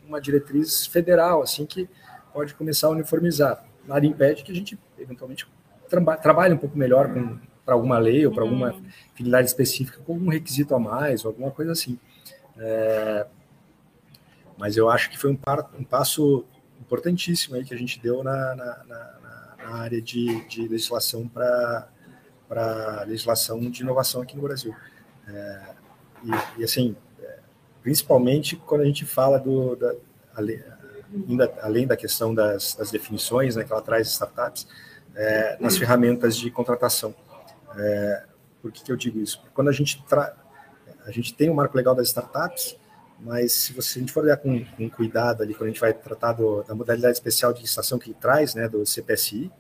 uma diretriz federal, assim, que pode começar a uniformizar. Nada impede que a gente eventualmente tra trabalhe um pouco melhor para alguma lei ou para alguma uhum. finalidade específica com algum requisito a mais ou alguma coisa assim. É, mas eu acho que foi um, par, um passo importantíssimo aí que a gente deu na, na, na, na área de, de legislação para legislação de inovação aqui no Brasil. É, e, e, assim, é, principalmente quando a gente fala do, da, além, além da questão das, das definições né, que ela traz startups, é, nas ferramentas de contratação. É, por que, que eu digo isso? Porque quando a gente, tra... a gente tem o marco legal das startups, mas se, você, a gente for olhar com, com cuidado ali, quando a gente vai tratar do, da modalidade especial de licitação que ele traz, né, do CPSI,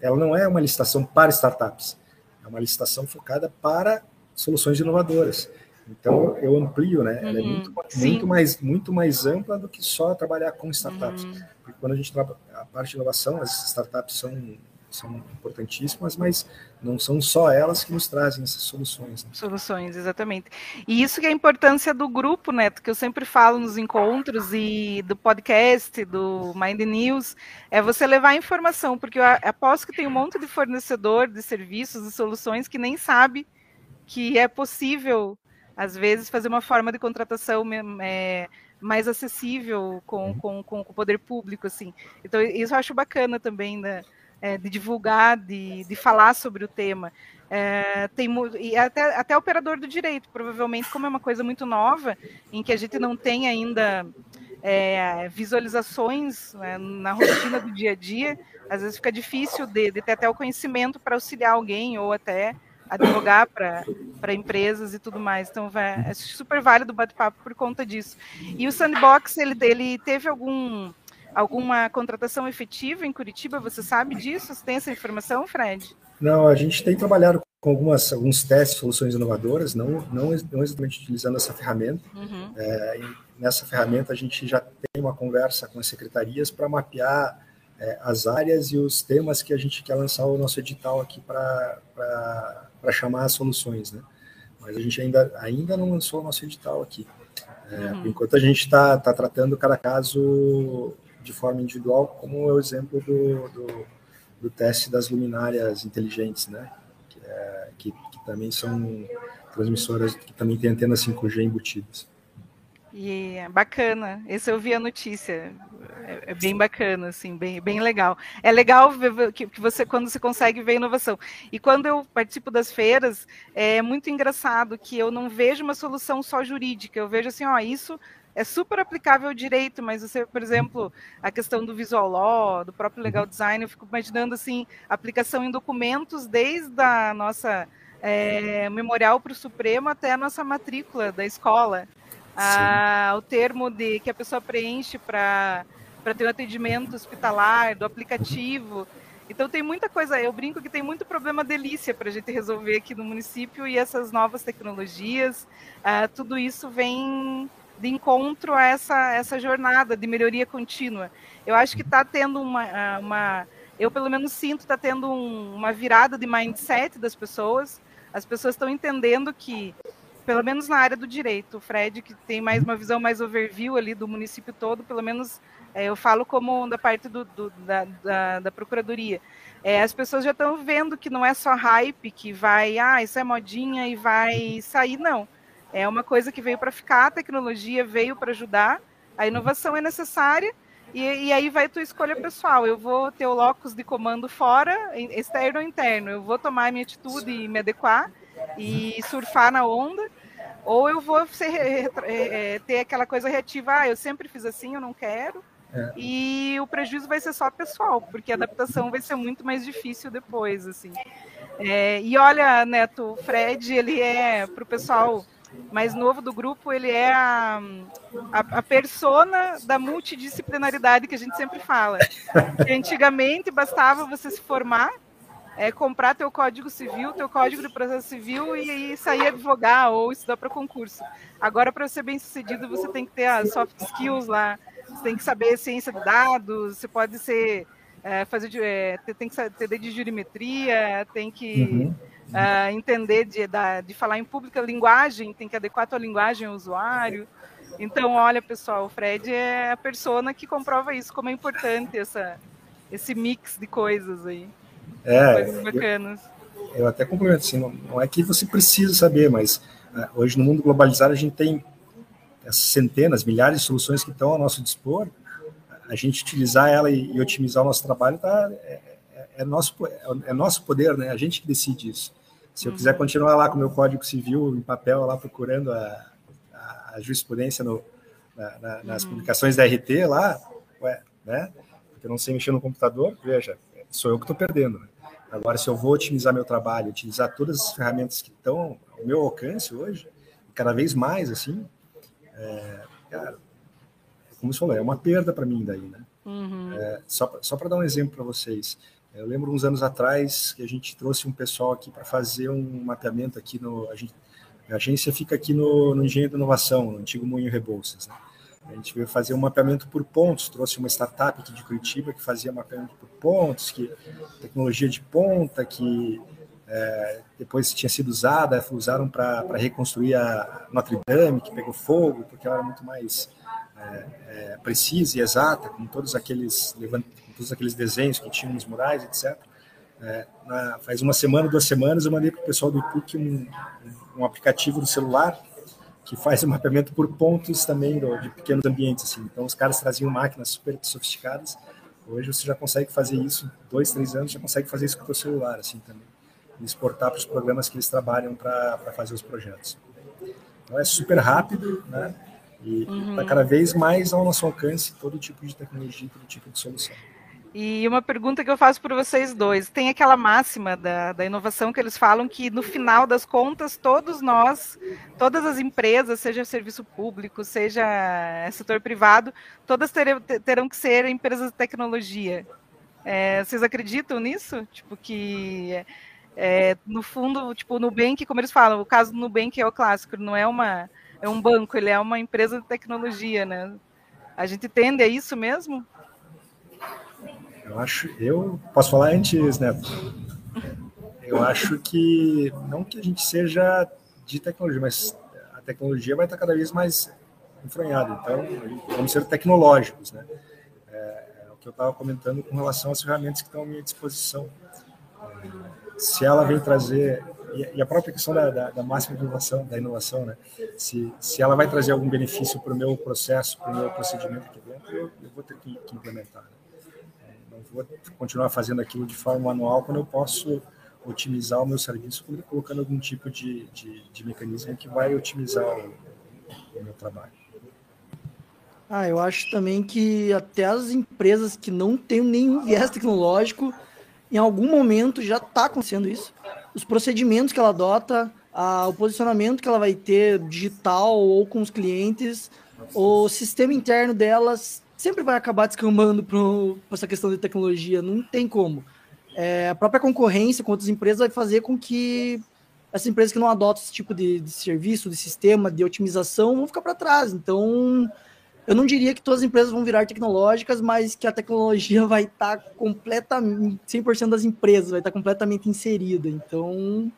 ela não é uma licitação para startups, é uma licitação focada para soluções inovadoras. Então eu amplio, né? Ela é uhum. muito, muito, mais, muito mais ampla do que só trabalhar com startups. Uhum. Porque quando a gente trabalha a parte de inovação, as startups são são importantíssimas, mas não são só elas que nos trazem essas soluções. Né? Soluções, exatamente. E isso que é a importância do grupo, Neto, que eu sempre falo nos encontros e do podcast, do Mind News, é você levar a informação, porque eu aposto que tem um monte de fornecedor de serviços e soluções que nem sabe que é possível, às vezes, fazer uma forma de contratação é, mais acessível com, uhum. com, com, o poder público, assim. Então, isso eu acho bacana também, né? É, de divulgar, de, de falar sobre o tema. É, tem, e até, até operador do direito, provavelmente, como é uma coisa muito nova, em que a gente não tem ainda é, visualizações né, na rotina do dia a dia, às vezes fica difícil de, de ter até o conhecimento para auxiliar alguém ou até advogar para empresas e tudo mais. Então, é super válido o bate-papo por conta disso. E o Sandbox, ele, ele teve algum alguma contratação efetiva em Curitiba? Você sabe disso? Você tem essa informação, Fred? Não, a gente tem trabalhado com algumas, alguns testes, soluções inovadoras, não, não, não exatamente utilizando essa ferramenta. Uhum. É, nessa ferramenta, a gente já tem uma conversa com as secretarias para mapear é, as áreas e os temas que a gente quer lançar o nosso edital aqui para chamar as soluções, né? Mas a gente ainda, ainda não lançou o nosso edital aqui. É, uhum. Enquanto, a gente está tá tratando cada caso de forma individual, como é o exemplo do, do, do teste das luminárias inteligentes, né? Que, é, que, que, também são transmissoras que também têm antenas 5G embutidas. E é bacana, esse eu vi a notícia, é, é, bem bacana, assim, bem, bem legal. É legal ver que, que você, quando você consegue ver inovação. E quando eu participo das feiras, é muito engraçado que eu não vejo uma solução só jurídica, eu vejo assim, ó, isso é super aplicável ao direito, mas você, por exemplo, a questão do visual law, do próprio legal uhum. design, eu fico imaginando assim, aplicação em documentos desde a nossa é, memorial para o Supremo até a nossa matrícula da escola. Ah, o termo de que a pessoa preenche para ter um atendimento hospitalar, do aplicativo. Então tem muita coisa, eu brinco que tem muito problema delícia para a gente resolver aqui no município e essas novas tecnologias, ah, tudo isso vem de encontro a essa, essa jornada de melhoria contínua. Eu acho que está tendo uma, uma, eu pelo menos sinto, está tendo um, uma virada de mindset das pessoas. As pessoas estão entendendo que, pelo menos na área do direito, o Fred, que tem mais uma visão mais overview ali do município todo, pelo menos é, eu falo como da parte do, do da, da, da, procuradoria. É, as pessoas já estão vendo que não é só hype, que vai, ah, isso é modinha e vai sair, não é uma coisa que veio para ficar, a tecnologia veio para ajudar, a inovação é necessária, e, e, aí vai tua escolha pessoal. Eu vou ter o locus de comando fora, externo ou interno. Eu vou tomar a minha atitude e me adequar e surfar na onda, ou eu vou ser, é, é, ter aquela coisa reativa, ah, eu sempre fiz assim, eu não quero. É. E o prejuízo vai ser só pessoal, porque a adaptação vai ser muito mais difícil depois, assim. É, e olha, Neto, o Fred, ele é, para o pessoal mais novo do grupo, ele é a, a, a, persona da multidisciplinaridade que a gente sempre fala. Que antigamente bastava você se formar, é, comprar teu código civil, teu código de processo civil e, e sair advogar ou estudar para concurso. Agora, para ser bem sucedido, você tem que ter as soft skills lá, você tem que saber ciência de dados, você pode ser é, fazer é, tem que ter de jurimetria, tem que uhum uh, entender de, da, de falar em pública linguagem, tem que adequar a tua linguagem ao usuário. Então, olha, pessoal, o Fred é a persona que comprova isso, como é importante essa, esse mix de coisas aí. É, coisas bacanas. Eu, eu até complemento, assim, não, não, é que você precisa saber, mas uh, hoje no mundo globalizado a gente tem centenas, milhares de soluções que estão ao nosso dispor, a gente utilizar ela e, e otimizar o nosso trabalho tá, é, é, nosso, é, nosso poder, né? A gente que decide isso. Se eu quiser uhum. continuar lá com o meu Código Civil em papel, lá procurando a, a, a jurisprudência no, na, na, nas uhum. publicações da RT lá, ué, né? Porque eu não sei mexer no computador, veja, sou eu que estou perdendo. Né? Agora, se eu vou otimizar meu trabalho, utilizar todas as ferramentas que estão ao meu alcance hoje, cada vez mais, assim, é, cara, como você falou, é uma perda para mim daí, né? Uhum. É, só só para dar um exemplo para vocês, Eu lembro uns anos atrás que a gente trouxe um pessoal aqui para fazer um mapeamento aqui no. A, gente, a agência fica aqui no, no Engenho da Inovação, no antigo Moinho Rebouças. Né? A gente veio fazer um mapeamento por pontos, trouxe uma startup aqui de Curitiba que fazia mapeamento por pontos, que tecnologia de ponta, que é, depois tinha sido usada, usaram para reconstruir a Notre Dame, que pegou fogo, porque ela era muito mais é, é, precisa e exata, com todos aqueles com todos aqueles desenhos que tinham nos murais, etc. É, na, faz uma semana, duas semanas, eu mandei para o pessoal do IPUC um, um, aplicativo do celular que faz o mapeamento por pontos também do, de pequenos ambientes. Assim. Então, os caras traziam máquinas super sofisticadas. Hoje você já consegue fazer isso, dois, três anos, já consegue fazer isso com o seu celular assim também. E exportar para os programas que eles trabalham para fazer os projetos. Então, é super rápido, né? E está uhum. cada vez mais ao nosso alcance todo tipo de tecnologia, todo tipo de solução. E uma pergunta que eu faço para vocês dois: tem aquela máxima da, da inovação que eles falam que, no final das contas, todos nós, todas as empresas, seja serviço público, seja setor privado, todas terão, terão que ser empresas de tecnologia. É, vocês acreditam nisso? Tipo, que é, no fundo, tipo, o Nubank, como eles falam, o caso do Nubank é o clássico, não é uma é um banco, ele é uma empresa de tecnologia, né? A gente tende a isso mesmo? Eu acho, eu posso falar antes, Neto. Eu acho que não que a gente seja de tecnologia, mas a tecnologia vai estar cada vez mais enfranhada. Então, vamos ser tecnológicos, né? É, é o que eu estava comentando com relação às ferramentas que estão à minha disposição. Se ela vem trazer e a própria questão da, da, da, máxima inovação, da inovação, né? Se, se ela vai trazer algum benefício para o meu processo, para o meu procedimento aqui dentro, eu, eu vou ter que, que implementar. Né? Vou continuar fazendo aquilo de forma manual quando eu posso otimizar o meu serviço colocando algum tipo de, de, de mecanismo que vai otimizar o, o meu trabalho. Ah, eu acho também que até as empresas que não têm nenhum viés tecnológico, em algum momento já está acontecendo isso. Os procedimentos que ela adota, a, o posicionamento que ela vai ter digital ou com os clientes, o sistema interno delas sempre vai acabar descambando para essa questão de tecnologia, não tem como. É, a própria concorrência com outras empresas vai fazer com que essas empresas que não adotam esse tipo de, de serviço, de sistema, de otimização, vão ficar para trás. Então, eu não diria que todas as empresas vão virar tecnológicas, mas que a tecnologia vai estar tá completamente, 100% das empresas vai estar tá completamente inserida. Então,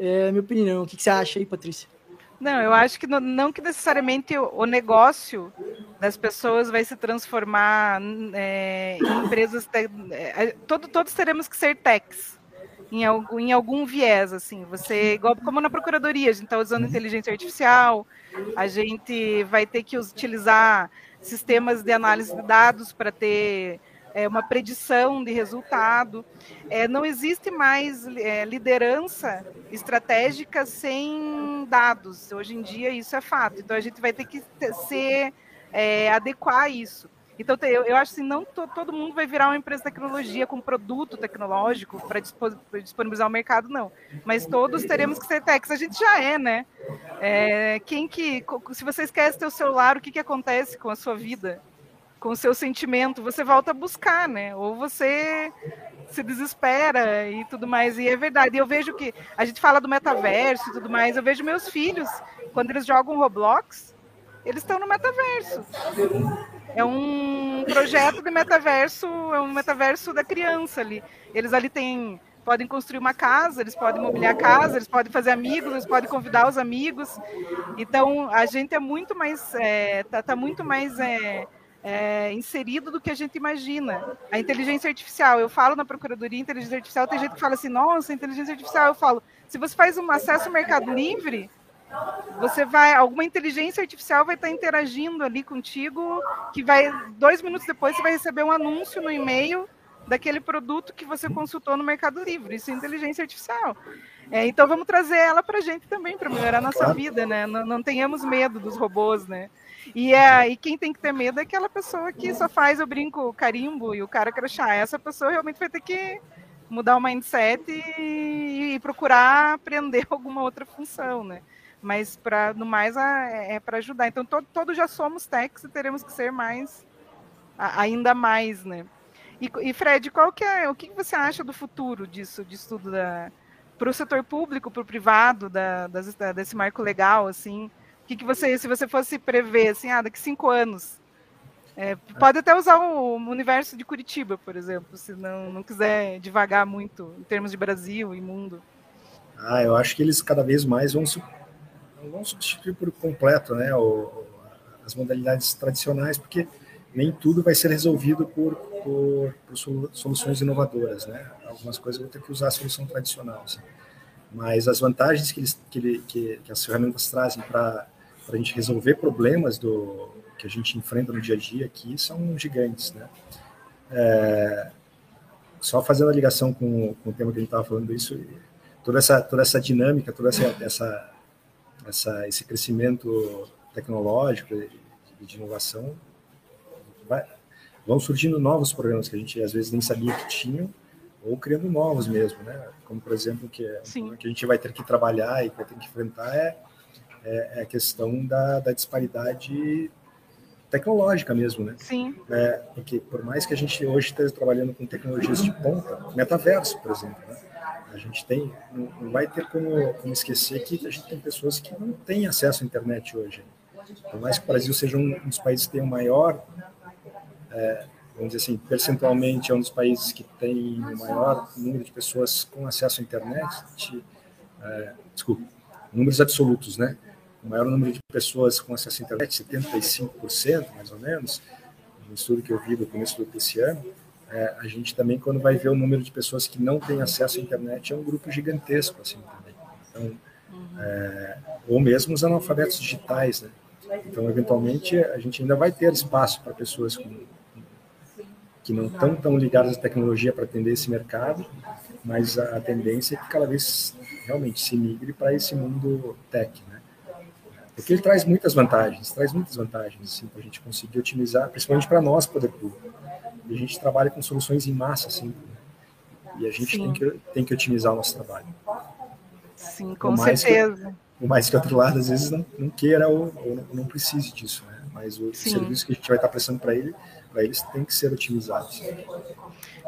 é a minha opinião. O que, que você acha aí, Patrícia? Não, eu acho que não, não que necessariamente o, o, negócio das pessoas vai se transformar é, em empresas. Te, é, todo, todos teremos que ser techs em algum, em algum viés, assim. Você, igual como na procuradoria, a gente está usando inteligência artificial, a gente vai ter que utilizar sistemas de análise de dados para ter é, uma predição de resultado. É, não existe mais é, liderança estratégica sem dados. Hoje em dia isso é fato. Então a gente vai ter que ser é, adequar isso. Então, eu, eu acho assim, não to, todo mundo vai virar uma empresa de tecnologia com produto tecnológico para disponibilizar o mercado, não. Mas todos teremos que ser techs. A gente já é, né? É, quem que, se você esquece seu celular, o que, que acontece com a sua vida? Com o seu sentimento, você volta a buscar, né? Ou você se desespera e tudo mais. E é verdade. Eu vejo que a gente fala do metaverso e tudo mais. Eu vejo meus filhos, quando eles jogam Roblox, eles estão no metaverso. É um projeto de metaverso, é um metaverso da criança ali. Eles ali têm podem construir uma casa, eles podem mobiliar a casa, eles podem fazer amigos, eles podem convidar os amigos. Então a gente é muito mais, é, tá, tá muito mais é, é, inserido do que a gente imagina. A inteligência artificial, eu falo na Procuradoria Inteligência Artificial, tem gente que fala assim, nossa, inteligência artificial, eu falo, se você faz um acesso ao Mercado Livre, você vai, alguma inteligência artificial vai estar interagindo ali contigo, que vai, dois minutos depois, você vai receber um anúncio no e-mail daquele produto que você consultou no Mercado Livre. Isso é inteligência artificial. É, então vamos trazer ela para a gente também, para melhorar a nossa vida, né? Não, não tenhamos medo dos robôs, né? E, é, e quem tem que ter medo é aquela pessoa que só faz o brinco carimbo e o cara crachá. Essa pessoa realmente vai ter que mudar o mindset e, e procurar aprender alguma outra função, né? Mas para no mais é, é para ajudar. Então todos todo já somos techs e teremos que ser mais ainda mais, né? E, e Fred, qual que é, o que você acha do futuro disso, de estudo para o setor público, para o privado, da, das, da, desse marco legal, assim? O que, que você, se você fosse prever, assim, ah, daqui cinco anos, é, pode até usar o universo de Curitiba, por exemplo, se não, não quiser devagar muito em termos de Brasil e mundo. Ah, eu acho que eles cada vez mais vão, vão substituir por completo né, o, as modalidades tradicionais, porque nem tudo vai ser resolvido por, por, por soluções inovadoras. Né? Algumas coisas vão ter que usar a solução tradicional. Assim. Mas as vantagens que, eles, que, ele, que, que as ferramentas trazem para a gente resolver problemas do, que a gente enfrenta no dia a dia aqui são gigantes, né? É, só fazendo a ligação com, com o tema que a gente estava falando isso, toda essa toda essa dinâmica, toda essa, essa, essa esse crescimento tecnológico de, de, inovação, vai, vão surgindo novos programas que a gente às vezes nem sabia que tinham ou criando novos mesmo, né? Como por exemplo que, é que a gente vai ter que trabalhar e vai ter que enfrentar é, é, é a questão da, da disparidade tecnológica mesmo, né? Sim. É, porque por mais que a gente hoje esteja trabalhando com tecnologias de ponta, metaverso, por exemplo, né? a gente tem, não vai ter como, como, esquecer que a gente tem pessoas que não têm acesso à internet hoje. Por mais que o Brasil seja um, um dos países que tem o maior, é, vamos dizer assim, percentualmente é um dos países que tem o maior número de pessoas com acesso à internet, é, desculpa, números absolutos, né? O maior número de pessoas com acesso à internet, 75% mais ou menos, no estudo que eu vi do começo desse ano, é, a gente também, quando vai ver o número de pessoas que não têm acesso à internet, é um grupo gigantesco, assim, também. Então, é, ou mesmo os analfabetos digitais, né? Então, eventualmente, a gente ainda vai ter espaço para pessoas com, que não estão tão ligadas à tecnologia para atender esse mercado, mas a, a tendência é que cada vez realmente se migre para esse mundo tech, né? Porque ele traz muitas vantagens, traz muitas vantagens, assim, para a gente conseguir otimizar, principalmente para nós, poder público. E a gente trabalha com soluções em massa, assim, e a gente tem que, tem que otimizar o nosso trabalho. Sim, com certeza. Que, por mais que o outro lado, às vezes, não, não queira ou, ou não, não, precise disso, né? Mas o Sim. serviço que a gente vai estar prestando para ele, para eles, tem que ser otimizado.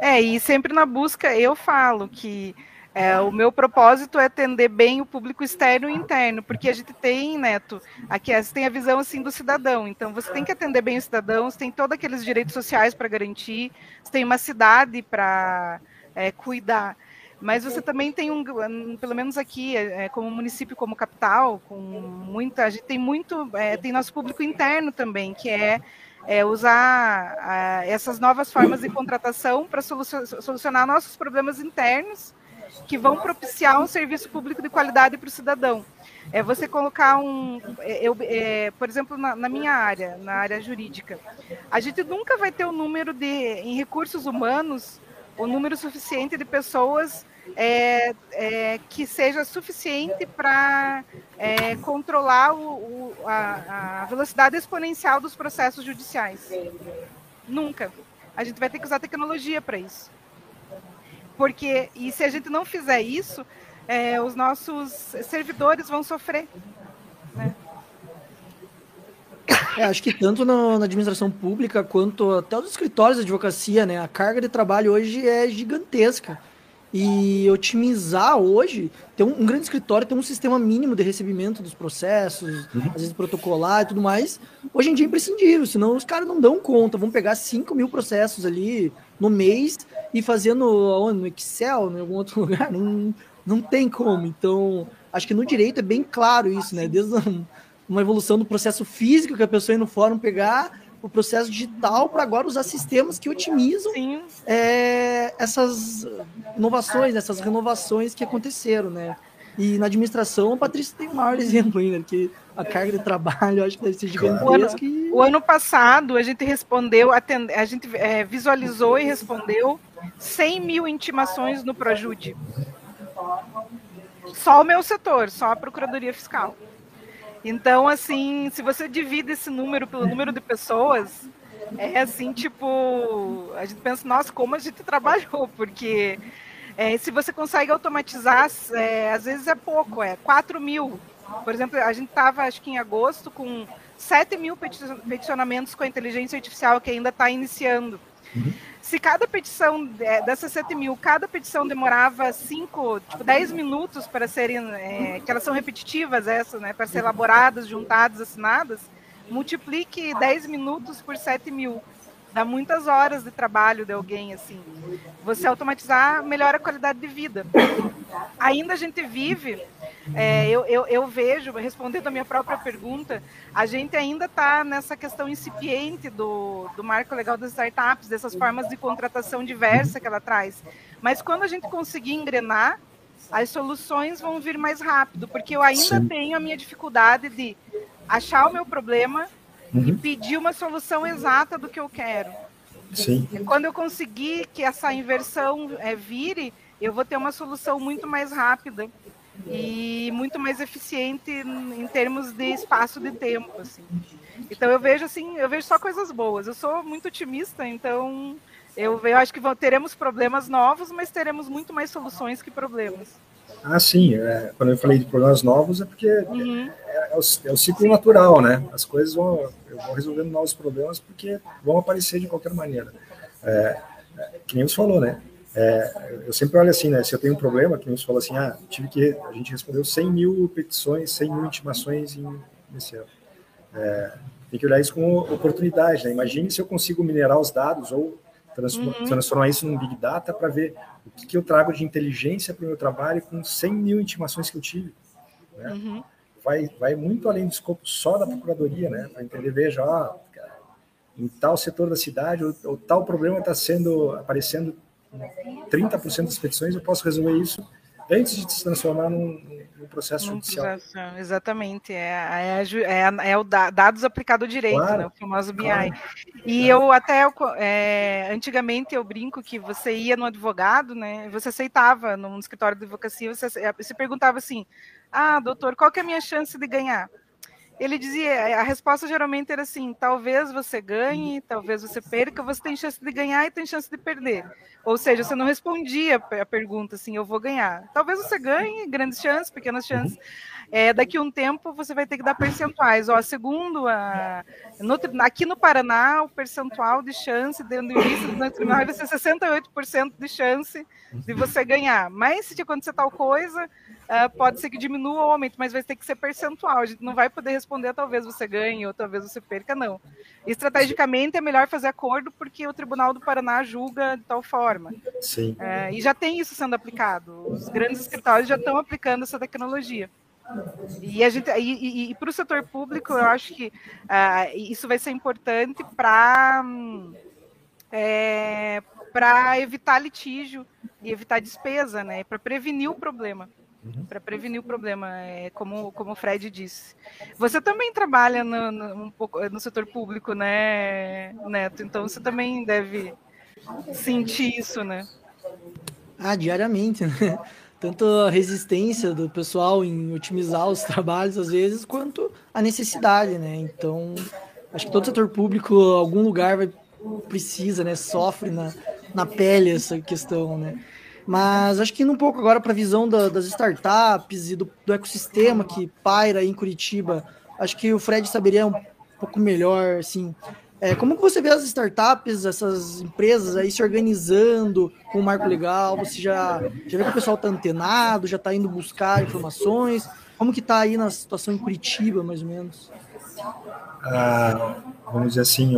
É, e sempre na busca, eu falo que é, o meu propósito é atender bem o público externo e interno, porque a gente tem, Neto, aqui você tem a visão assim do cidadão. Então você tem que atender bem os cidadãos, tem todos aqueles direitos sociais para garantir, você tem uma cidade para é, cuidar. Mas você também tem um, pelo menos aqui, é, como município, como capital, com muita, a gente tem muito, é, tem nosso público interno também, que é é, usar essas novas formas de contratação para solucionar nossos problemas internos que vão propiciar um serviço público de qualidade para o cidadão. É você colocar um, é, eu, é, por exemplo, na, na, minha área, na área jurídica, a gente nunca vai ter o um número de, em recursos humanos, o um número suficiente de pessoas é, é, que seja suficiente para é, controlar o, o, a, a velocidade exponencial dos processos judiciais. Nunca. A gente vai ter que usar tecnologia para isso. Porque, e se a gente não fizer isso, é, os nossos servidores vão sofrer. Né? É, acho que tanto na, na, administração pública quanto até os escritórios de advocacia, né? A carga de trabalho hoje é gigantesca. E otimizar hoje, ter um, um, grande escritório, ter um sistema mínimo de recebimento dos processos, uhum. às vezes protocolar e tudo mais, hoje em dia é imprescindível, senão os caras não dão conta, vão pegar 5 mil processos ali no mês e fazendo no Excel, em algum outro lugar, não, não tem como. Então, acho que no direito é bem claro isso, né? Desde uma evolução do processo físico que a pessoa ia no fórum pegar, o processo digital para agora usar sistemas que otimizam é, essas inovações, essas renovações que aconteceram, né? E na administração, a Patrícia tem o maior exemplo ainda, que a carga de trabalho acho que deve ser gigantesca. O ano, e... o ano passado, a gente respondeu, a gente é, visualizou e respondeu 100 mil intimações no Projude. Só o meu setor, só a Procuradoria Fiscal. Então, assim, se você divide esse número pelo número de pessoas, é assim, tipo, a gente pensa, nossa, como a gente trabalhou, porque é, se você consegue automatizar, é, às vezes é pouco, é 4 mil. Por exemplo, a gente estava, acho que em agosto, com 7 mil peticionamentos com a inteligência artificial que ainda está iniciando. Uhum. Se cada petição é, dessas 7 mil, cada petição demorava 5, tipo, 10 minutos para serem, é, que elas são repetitivas essas, né, para ser elaboradas, juntadas, assinadas, multiplique 10 minutos por 7 mil. Dá muitas horas de trabalho de alguém, assim. Você automatizar melhora a qualidade de vida. Ainda a gente vive, é, eu, eu, eu, vejo, respondendo a minha própria pergunta, a gente ainda está nessa questão incipiente do, do marco legal das startups, dessas formas de contratação diversa que ela traz. Mas quando a gente conseguir engrenar, as soluções vão vir mais rápido, porque eu ainda Sim. tenho a minha dificuldade de achar o meu problema uhum. e pedir uma solução exata do que eu quero. Sim. Quando eu conseguir que essa inversão é, vire, eu vou ter uma solução muito mais rápida e muito mais eficiente em termos de espaço de tempo, assim. Então eu vejo assim, eu vejo só coisas boas. Eu sou muito otimista, então eu, eu acho que vão, teremos problemas novos, mas teremos muito mais soluções que problemas. Ah, sim. É, quando eu falei de problemas novos, é porque uhum. é, é, o, é, o, ciclo natural, né? As coisas vão, vão resolvendo novos problemas porque vão aparecer de qualquer maneira. É, é que nem você falou, né? É, eu sempre olho assim, né? Se eu tenho um problema, que nem você falou assim, ah, tive que. A gente respondeu 100 mil petições, 100 mil intimações em, nesse ano. tem que olhar isso como oportunidade, né? Imagine se eu consigo minerar os dados ou transformar, uhum. transformar isso num Big Data para ver o que, que, eu trago de inteligência para o meu trabalho com 100 mil intimações que eu tive. Né? Uhum. Vai, vai muito além do escopo só da procuradoria, né? Para entender, veja, ó, em tal setor da cidade, ou, ou tal problema está sendo aparecendo 30% das petições, eu posso resolver isso antes de se transformar num, num processo judicial. Exatamente, é, é, é, é, o dados aplicado ao direito, claro, né, o famoso BI. Claro. E eu até, é, antigamente eu brinco que você ia no advogado, né, você aceitava num escritório de advocacia, você, você perguntava assim, ah, doutor, qual que é a minha chance de ganhar? Ele dizia, a resposta geralmente era assim: talvez você ganhe, talvez você perca, você tem chance de ganhar e tem chance de perder. Ou seja, você não respondia a pergunta assim: eu vou ganhar. Talvez você ganhe, grandes chances, pequenas chances. É, daqui a um tempo você vai ter que dar percentuais. Ó, segundo a, no, aqui no Paraná, o percentual de chance dentro do início do tribunal vai ser 68% de chance de você ganhar. Mas se te acontecer tal coisa, uh, pode ser que diminua ou aumente, mas vai ter que ser percentual. A gente não vai poder responder talvez você ganhe ou talvez você perca, não. Estrategicamente é melhor fazer acordo porque o Tribunal do Paraná julga de tal forma. Sim. Uh, e já tem isso sendo aplicado. Os grandes escritórios já estão aplicando essa tecnologia. E, a gente, e, e, e para o setor público, eu acho que uh, isso vai ser importante para é, para evitar litígio e evitar despesa, né? Para prevenir o problema. Uhum. Para prevenir o problema, é, como, como o Fred disse. Você também trabalha no, no, um pouco no setor público, né, Neto? Então você também deve sentir isso, né? Ah, diariamente, né? Tanto a resistência do pessoal em otimizar os trabalhos às vezes, quanto a necessidade, né? Então, acho que todo setor público, algum lugar vai precisa, né? Sofre na, na pele essa questão, né? Mas acho que indo um pouco agora para a visão da, das startups e do, do, ecossistema que paira em Curitiba, acho que o Fred saberia um pouco melhor, assim, é, como que você vê as startups, essas empresas aí se organizando com o marco legal? Você já, já vê que o pessoal está antenado, já está indo buscar informações? Como que está aí na situação em Curitiba, mais ou menos? Ah, vamos dizer assim,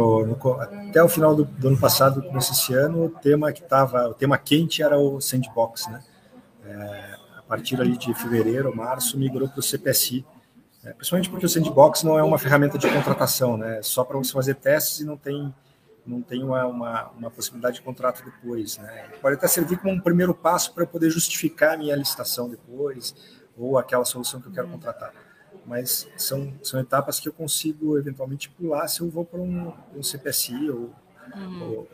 até o final do, do, ano passado, começo esse ano, o tema que estava, o tema quente era o sandbox, né? É, a partir ali de fevereiro, março, migrou para o CPSI, é, principalmente porque o sandbox não é uma ferramenta de contratação, né? É só para você fazer testes e não tem não tem uma, uma, uma, possibilidade de contrato depois, né? Pode até servir como um primeiro passo para poder justificar a minha licitação depois ou aquela solução que eu quero contratar. Mas são, são etapas que eu consigo eventualmente pular se eu vou para um, um CPSI ou, uhum.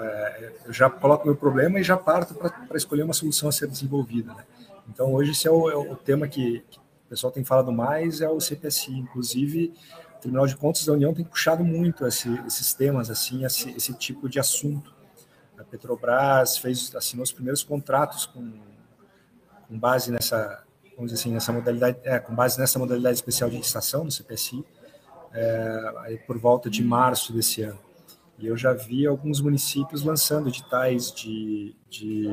é, eu já coloco meu problema e já parto para escolher uma solução a ser desenvolvida. Né? Então hoje esse é o, é o tema que, que o pessoal tem falado mais é o CPSI. Inclusive, o Tribunal de Contas da União tem puxado muito esse, esses temas, assim, esse, esse, tipo de assunto. A Petrobras fez, assinou os primeiros contratos com, com base nessa, vamos dizer assim, nessa modalidade, é, com base nessa modalidade especial de licitação no CPSI, é, por volta de março desse ano. E eu já vi alguns municípios lançando editais de, de,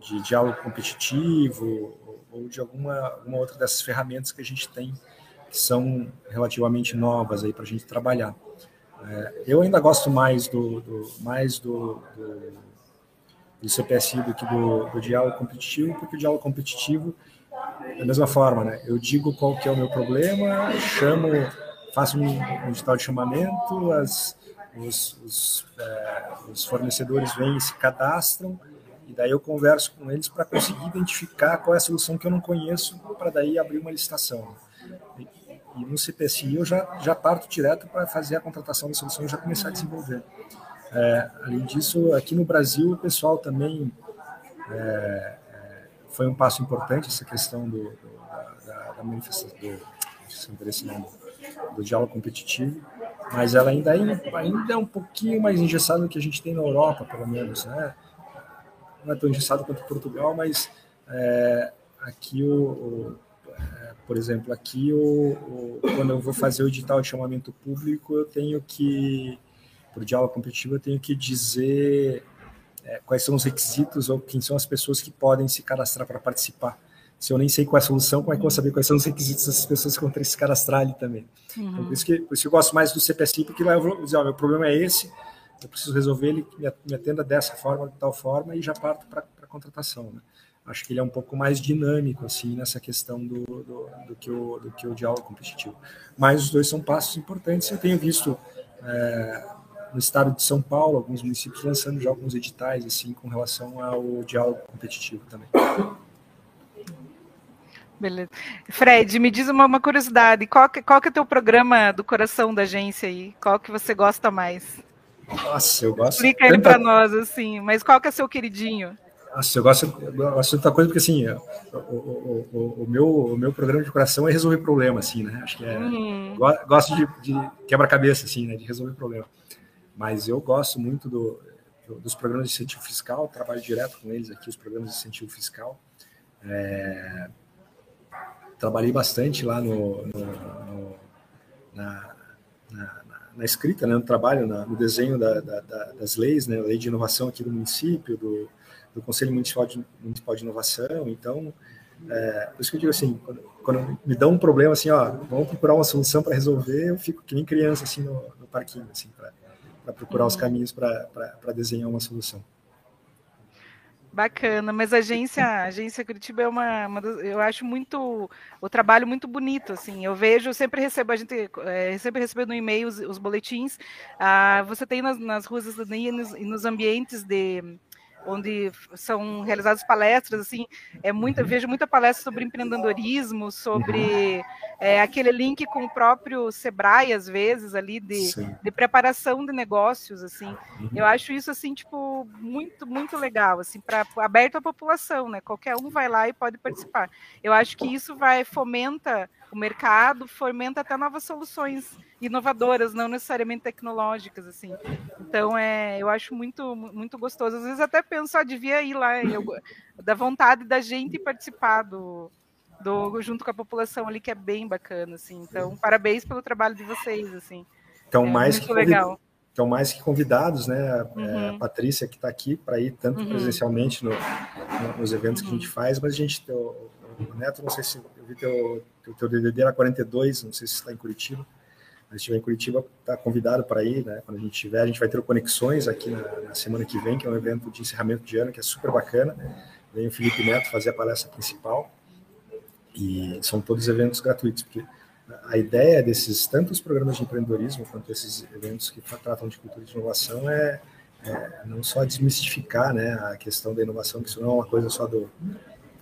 de diálogo competitivo ou de alguma, alguma outra dessas ferramentas que a gente tem que são relativamente novas aí para a gente trabalhar. É, eu ainda gosto mais do, do mais do, do, do, CPSI do que do, do diálogo competitivo, porque o diálogo competitivo da mesma forma, né? Eu digo qual que é o meu problema, chamo, faço um, um digital de chamamento, as, os, os, é, os fornecedores vêm e se cadastram, e daí eu converso com eles para conseguir identificar qual é a solução que eu não conheço, para daí abrir uma licitação. E, no CPSI eu já, já parto direto para fazer a contratação da solução e já começar a desenvolver. É, além disso, aqui no Brasil, o pessoal também é, foi um passo importante essa questão do, do da, da, manifestação do, do diálogo competitivo, mas ela ainda, ainda é um pouquinho mais engessada do que a gente tem na Europa, pelo menos, né? Não é tão engessado quanto Portugal, mas é, aqui o, o é, por exemplo, aqui o, o, quando eu vou fazer o edital de chamamento público, eu tenho que, por diálogo competitivo, eu tenho que dizer é, quais são os requisitos ou quem são as pessoas que podem se cadastrar para participar. Se eu nem sei qual é a solução, como é que eu vou saber quais são os requisitos dessas pessoas que vão ter que se cadastrar ali também? Uhum. Então, por, isso que, por isso que eu gosto mais do CPSI, porque lá eu vou dizer, ó, meu problema é esse, eu preciso resolver ele, me atenda dessa forma, de tal forma, e já parto para a contratação. Né? Acho que ele é um pouco mais dinâmico, assim, nessa questão do, do, do, que, o, do que o diálogo competitivo. Mas os dois são passos importantes, eu tenho visto... É, no estado de São Paulo, alguns municípios lançando já alguns editais assim com relação ao diálogo competitivo também. Beleza. Fred, me diz uma, uma curiosidade, qual que, qual que é o teu programa do coração da agência aí? Qual que você gosta mais? Nossa, eu gosto. Explica ele para nós, assim, mas qual que é seu queridinho? Nossa, eu gosto, eu gosto de outra coisa, porque assim, o, o, o, o, meu, o meu programa de coração é resolver problema, assim, né? Acho que é. Uhum. Gosto de, de quebra-cabeça, assim, né? De resolver problema mas eu gosto muito do, do, dos programas de incentivo fiscal, trabalho direto com eles aqui, os programas de incentivo fiscal. É, trabalhei bastante lá no, no, no na, na, na, escrita, né, no trabalho, na, no desenho da, da, das leis, né, lei de inovação aqui do município, do, do Conselho Municipal de, Municipal de Inovação. Então, é, por isso que eu digo assim, quando, quando, me dão um problema assim, ó, vamos procurar uma solução para resolver, eu fico que nem criança assim no, no parquinho, assim, para procurar os caminhos para desenhar uma solução. Bacana, mas a agência, a agência Curitiba é uma, uma eu acho muito o trabalho muito bonito, assim. Eu vejo, eu sempre recebo a gente é, sempre recebendo no e-mail os, os boletins. Ah, você tem nas, nas ruas e nos, e nos ambientes de onde são realizadas palestras, assim, é muita, uhum. vejo muita palestra sobre empreendedorismo, sobre é, aquele link com o próprio Sebrae, às vezes, ali, de, de preparação de negócios, assim. Uhum. Eu acho isso, assim, tipo, muito, muito legal, assim, para aberto à população, né? Qualquer um vai lá e pode participar. Eu acho que isso vai, fomenta o mercado, fomenta até novas soluções inovadoras, não necessariamente tecnológicas, assim. Então, é, eu acho muito, muito gostoso. Às vezes até penso, ah, devia ir lá, eu, da vontade da gente participar do, do, junto com a população ali, que é bem bacana, assim. Então, parabéns pelo trabalho de vocês, assim. Então, é mais que legal. Então, mais que convidados, né? Uhum. a Patrícia que está aqui para ir tanto uhum. presencialmente no, no, nos eventos uhum. que a gente faz, mas a gente, o, o Neto, não sei se eu vi teu, teu, teu DDD era 42, não sei se está em Curitiba se estiver em Curitiba, está convidado para ir, né? Quando a gente tiver, a gente vai ter o Conexões aqui na, na, semana que vem, que é um evento de encerramento de ano, que é super bacana. Vem o Felipe Neto fazer a palestra principal. E são todos eventos gratuitos, porque a ideia desses, tanto os programas de empreendedorismo, quanto esses eventos que tratam de cultura de inovação, é, é não só desmistificar né, a questão da inovação, que isso não é uma coisa só do,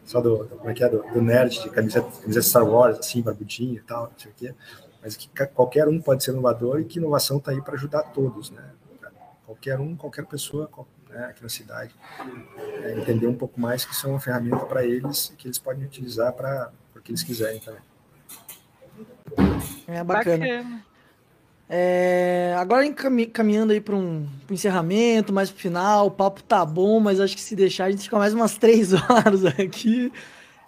só do, como é que é, do, do nerd, de camiseta, camiseta Star Wars, assim, barbudinho e tal, não sei o quê, mas que qualquer um pode ser inovador e que inovação está aí para ajudar todos, né? Qualquer um, qualquer pessoa né, aqui na cidade, é, entender um pouco mais que isso é uma ferramenta para eles e que eles podem utilizar para o que eles quiserem também. É bacana. bacana. É, agora caminhando aí para um pro encerramento, mais para o final, o papo tá bom, mas acho que se deixar a gente fica mais umas três horas aqui.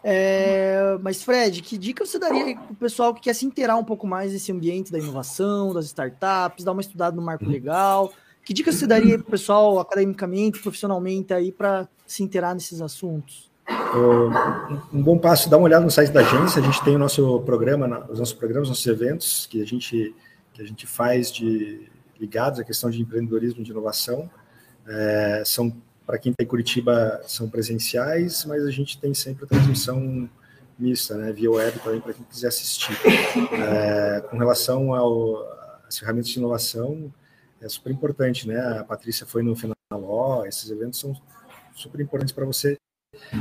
É, mas, Fred, que dica você daria para o pessoal que quer se inteirar um pouco mais desse ambiente da inovação, das startups, dar uma estudada no marco legal? Que dica você daria para o pessoal, academicamente, profissionalmente, aí para se inteirar nesses assuntos? Um bom passo, dá uma olhada no site da agência. A gente tem o nosso programa, os nossos programas, nossos eventos que a gente que a gente faz de ligados à questão de empreendedorismo, de inovação. É, são para quem está em Curitiba são presenciais, mas a gente tem sempre a transmissão mista, né, via web também para quem quiser assistir. É, com relação ao, às ferramentas de inovação, é super importante, né? A Patrícia foi no Finaló, esses eventos são super importantes para você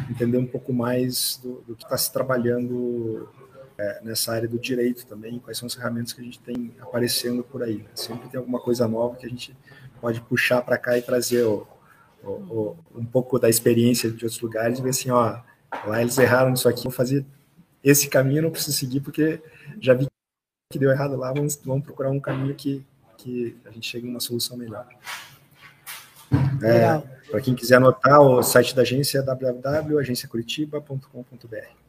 entender um pouco mais do, do que está se trabalhando é, nessa área do direito também, quais são as ferramentas que a gente tem aparecendo por aí. Né? Sempre tem alguma coisa nova que a gente pode puxar para cá e trazer o, o, o, um pouco da experiência de outros lugares e ver assim, ó, lá eles erraram nisso aqui, vou fazer esse caminho, não preciso seguir porque já vi que deu errado lá, vamos, vamos procurar um caminho que, que a gente chegue a uma solução melhor. É, para quem quiser anotar, o site da agência é www.agenciacuritiba.com.br.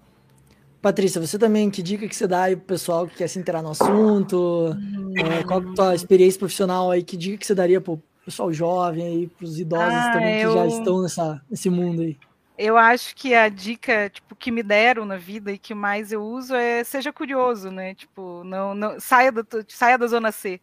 Patrícia, você também, que dica que você dá aí pro pessoal que quer se inteirar no assunto? Hum. É, qual é a tua experiência profissional aí? Que dica que você daria pro pessoal jovem aí, pros idosos ah, também eu... que já estão nessa, nesse mundo aí? Eu acho que a dica, tipo, que me deram na vida e que mais eu uso é seja curioso, né? Tipo, não, não saia da saia da zona C.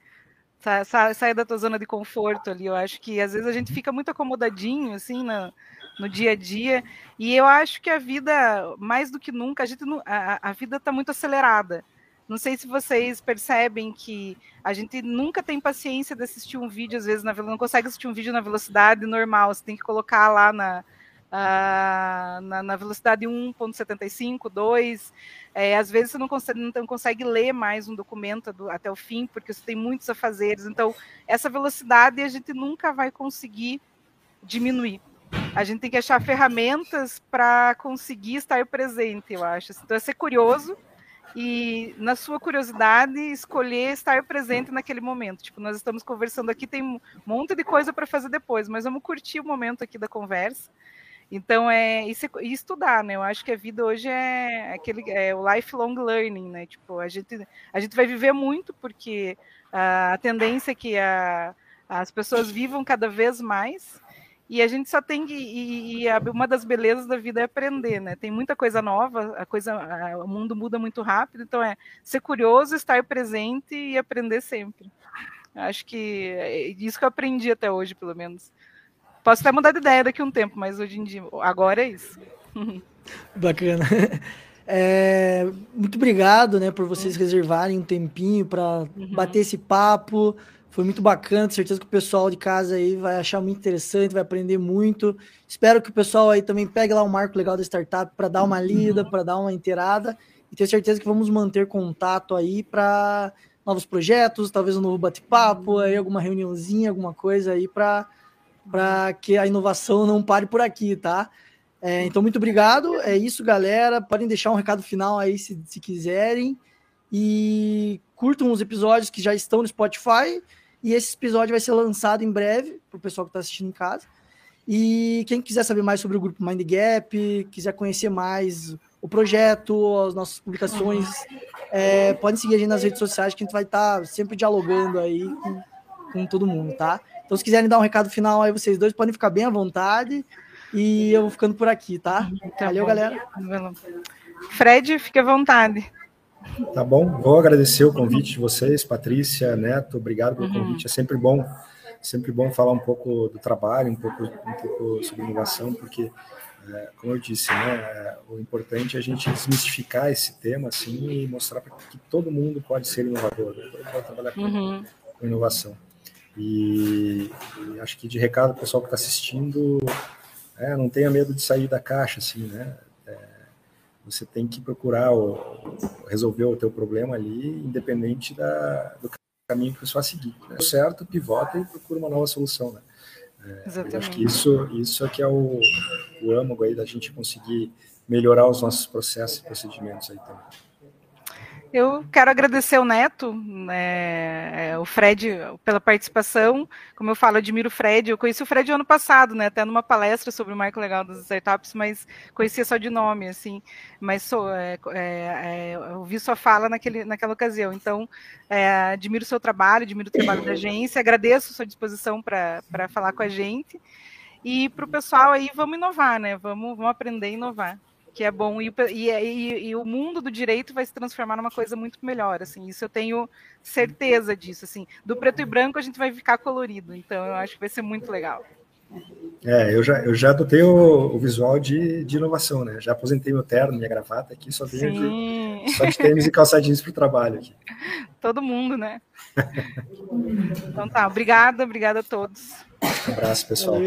Sa, saia da tua zona de conforto ali. Eu acho que às vezes a gente fica muito acomodadinho assim na, no dia a dia. E eu acho que a vida, mais do que nunca, a, gente, a, a vida está muito acelerada. Não sei se vocês percebem que a gente nunca tem paciência de assistir um vídeo, às vezes, na, não consegue assistir um vídeo na velocidade normal, você tem que colocar lá na, uh, na, na, velocidade 1.75, 2. É, às vezes você não consegue, não consegue ler mais um documento do, até o fim, porque você tem muitos afazeres. Então, essa velocidade a gente nunca vai conseguir diminuir. A gente tem que achar ferramentas para conseguir estar presente, eu acho. Então, é ser curioso e na sua curiosidade escolher estar presente naquele momento. Tipo, nós estamos conversando aqui, tem um monte de coisa para fazer depois, mas vamos curtir o momento aqui da conversa. Então é isso e estudar, né? Eu acho que a vida hoje é aquele é o lifelong learning, né? Tipo, a gente a gente vai viver muito porque a, a tendência é que a, as pessoas vivam cada vez mais e a gente só tem que. E, e, uma das belezas da vida é aprender, né? Tem muita coisa nova, a coisa, a, o mundo muda muito rápido, então é ser curioso, estar presente e aprender sempre. Acho que é isso que eu aprendi até hoje, pelo menos. Posso até mudar de ideia daqui a um tempo, mas hoje em dia, agora é isso. Bacana. É, muito obrigado, né, por vocês reservarem um tempinho para uhum. bater esse papo. Foi muito bacana, tenho certeza que o pessoal de casa aí vai achar muito interessante, vai aprender muito. Espero que o pessoal aí também pegue lá o marco legal da startup para dar uma lida, para dar uma inteirada. E tenho certeza que vamos manter contato aí para novos projetos, talvez um novo bate-papo, aí alguma reuniãozinha, alguma coisa aí para para que a inovação não pare por aqui, tá? É, então, muito obrigado. É isso, galera. Podem deixar um recado final aí se, se quiserem. E curtam os episódios que já estão no Spotify. E esse episódio vai ser lançado em breve para o pessoal que está assistindo em casa. E quem quiser saber mais sobre o grupo Mind Gap, quiser conhecer mais o projeto, as nossas publicações, é, podem seguir a gente nas redes sociais que a gente vai estar tá sempre dialogando aí com, com todo mundo, tá? Então, se quiserem dar um recado final aí, vocês dois podem ficar bem à vontade. E eu vou ficando por aqui, tá? tá Valeu, galera. Fred, fique à vontade. Tá bom, vou agradecer o convite de vocês, Patrícia, Neto, obrigado pelo uhum. convite. É sempre bom, sempre bom falar um pouco do trabalho, um pouco, um pouco sobre inovação, porque, é, como eu disse, né, o importante é a gente desmistificar esse tema assim e mostrar que todo mundo pode ser inovador, né? pode trabalhar com, uhum. com inovação. E, e, acho que de recado, pessoal que está assistindo, é, não tenha medo de sair da caixa, assim, né? Você tem que procurar o, resolver o teu problema ali, independente da, do caminho que você vai seguir. Né? Certo, pivota e procura uma nova solução, né? É, acho que isso, isso é que é o, o âmago aí da gente conseguir melhorar os nossos processos e procedimentos aí também. Eu quero agradecer o Neto, né, o Fred, pela participação. Como eu falo, admiro o Fred. Eu conheci o Fred ano passado, né, até numa palestra sobre o marco legal das startups, mas conhecia só de nome, assim. Mas sou, é, é, é, eu vi sua fala naquele, naquela ocasião. Então, é, admiro o seu trabalho, admiro o trabalho da agência, agradeço a sua disposição para falar com a gente. E para o pessoal aí, vamos inovar, né? Vamos, vamos aprender a inovar que é bom e, e, e, o mundo do direito vai se transformar numa coisa muito melhor, assim, isso eu tenho certeza disso, assim, do preto e branco a gente vai ficar colorido, então eu acho que vai ser muito legal. É, eu já, eu já adotei o, o visual de, de inovação, né, já aposentei meu terno, minha gravata aqui, só venho de, só de tênis e calça jeans para o trabalho aqui. Todo mundo, né? então tá, obrigada, obrigada a todos. Um abraço, pessoal.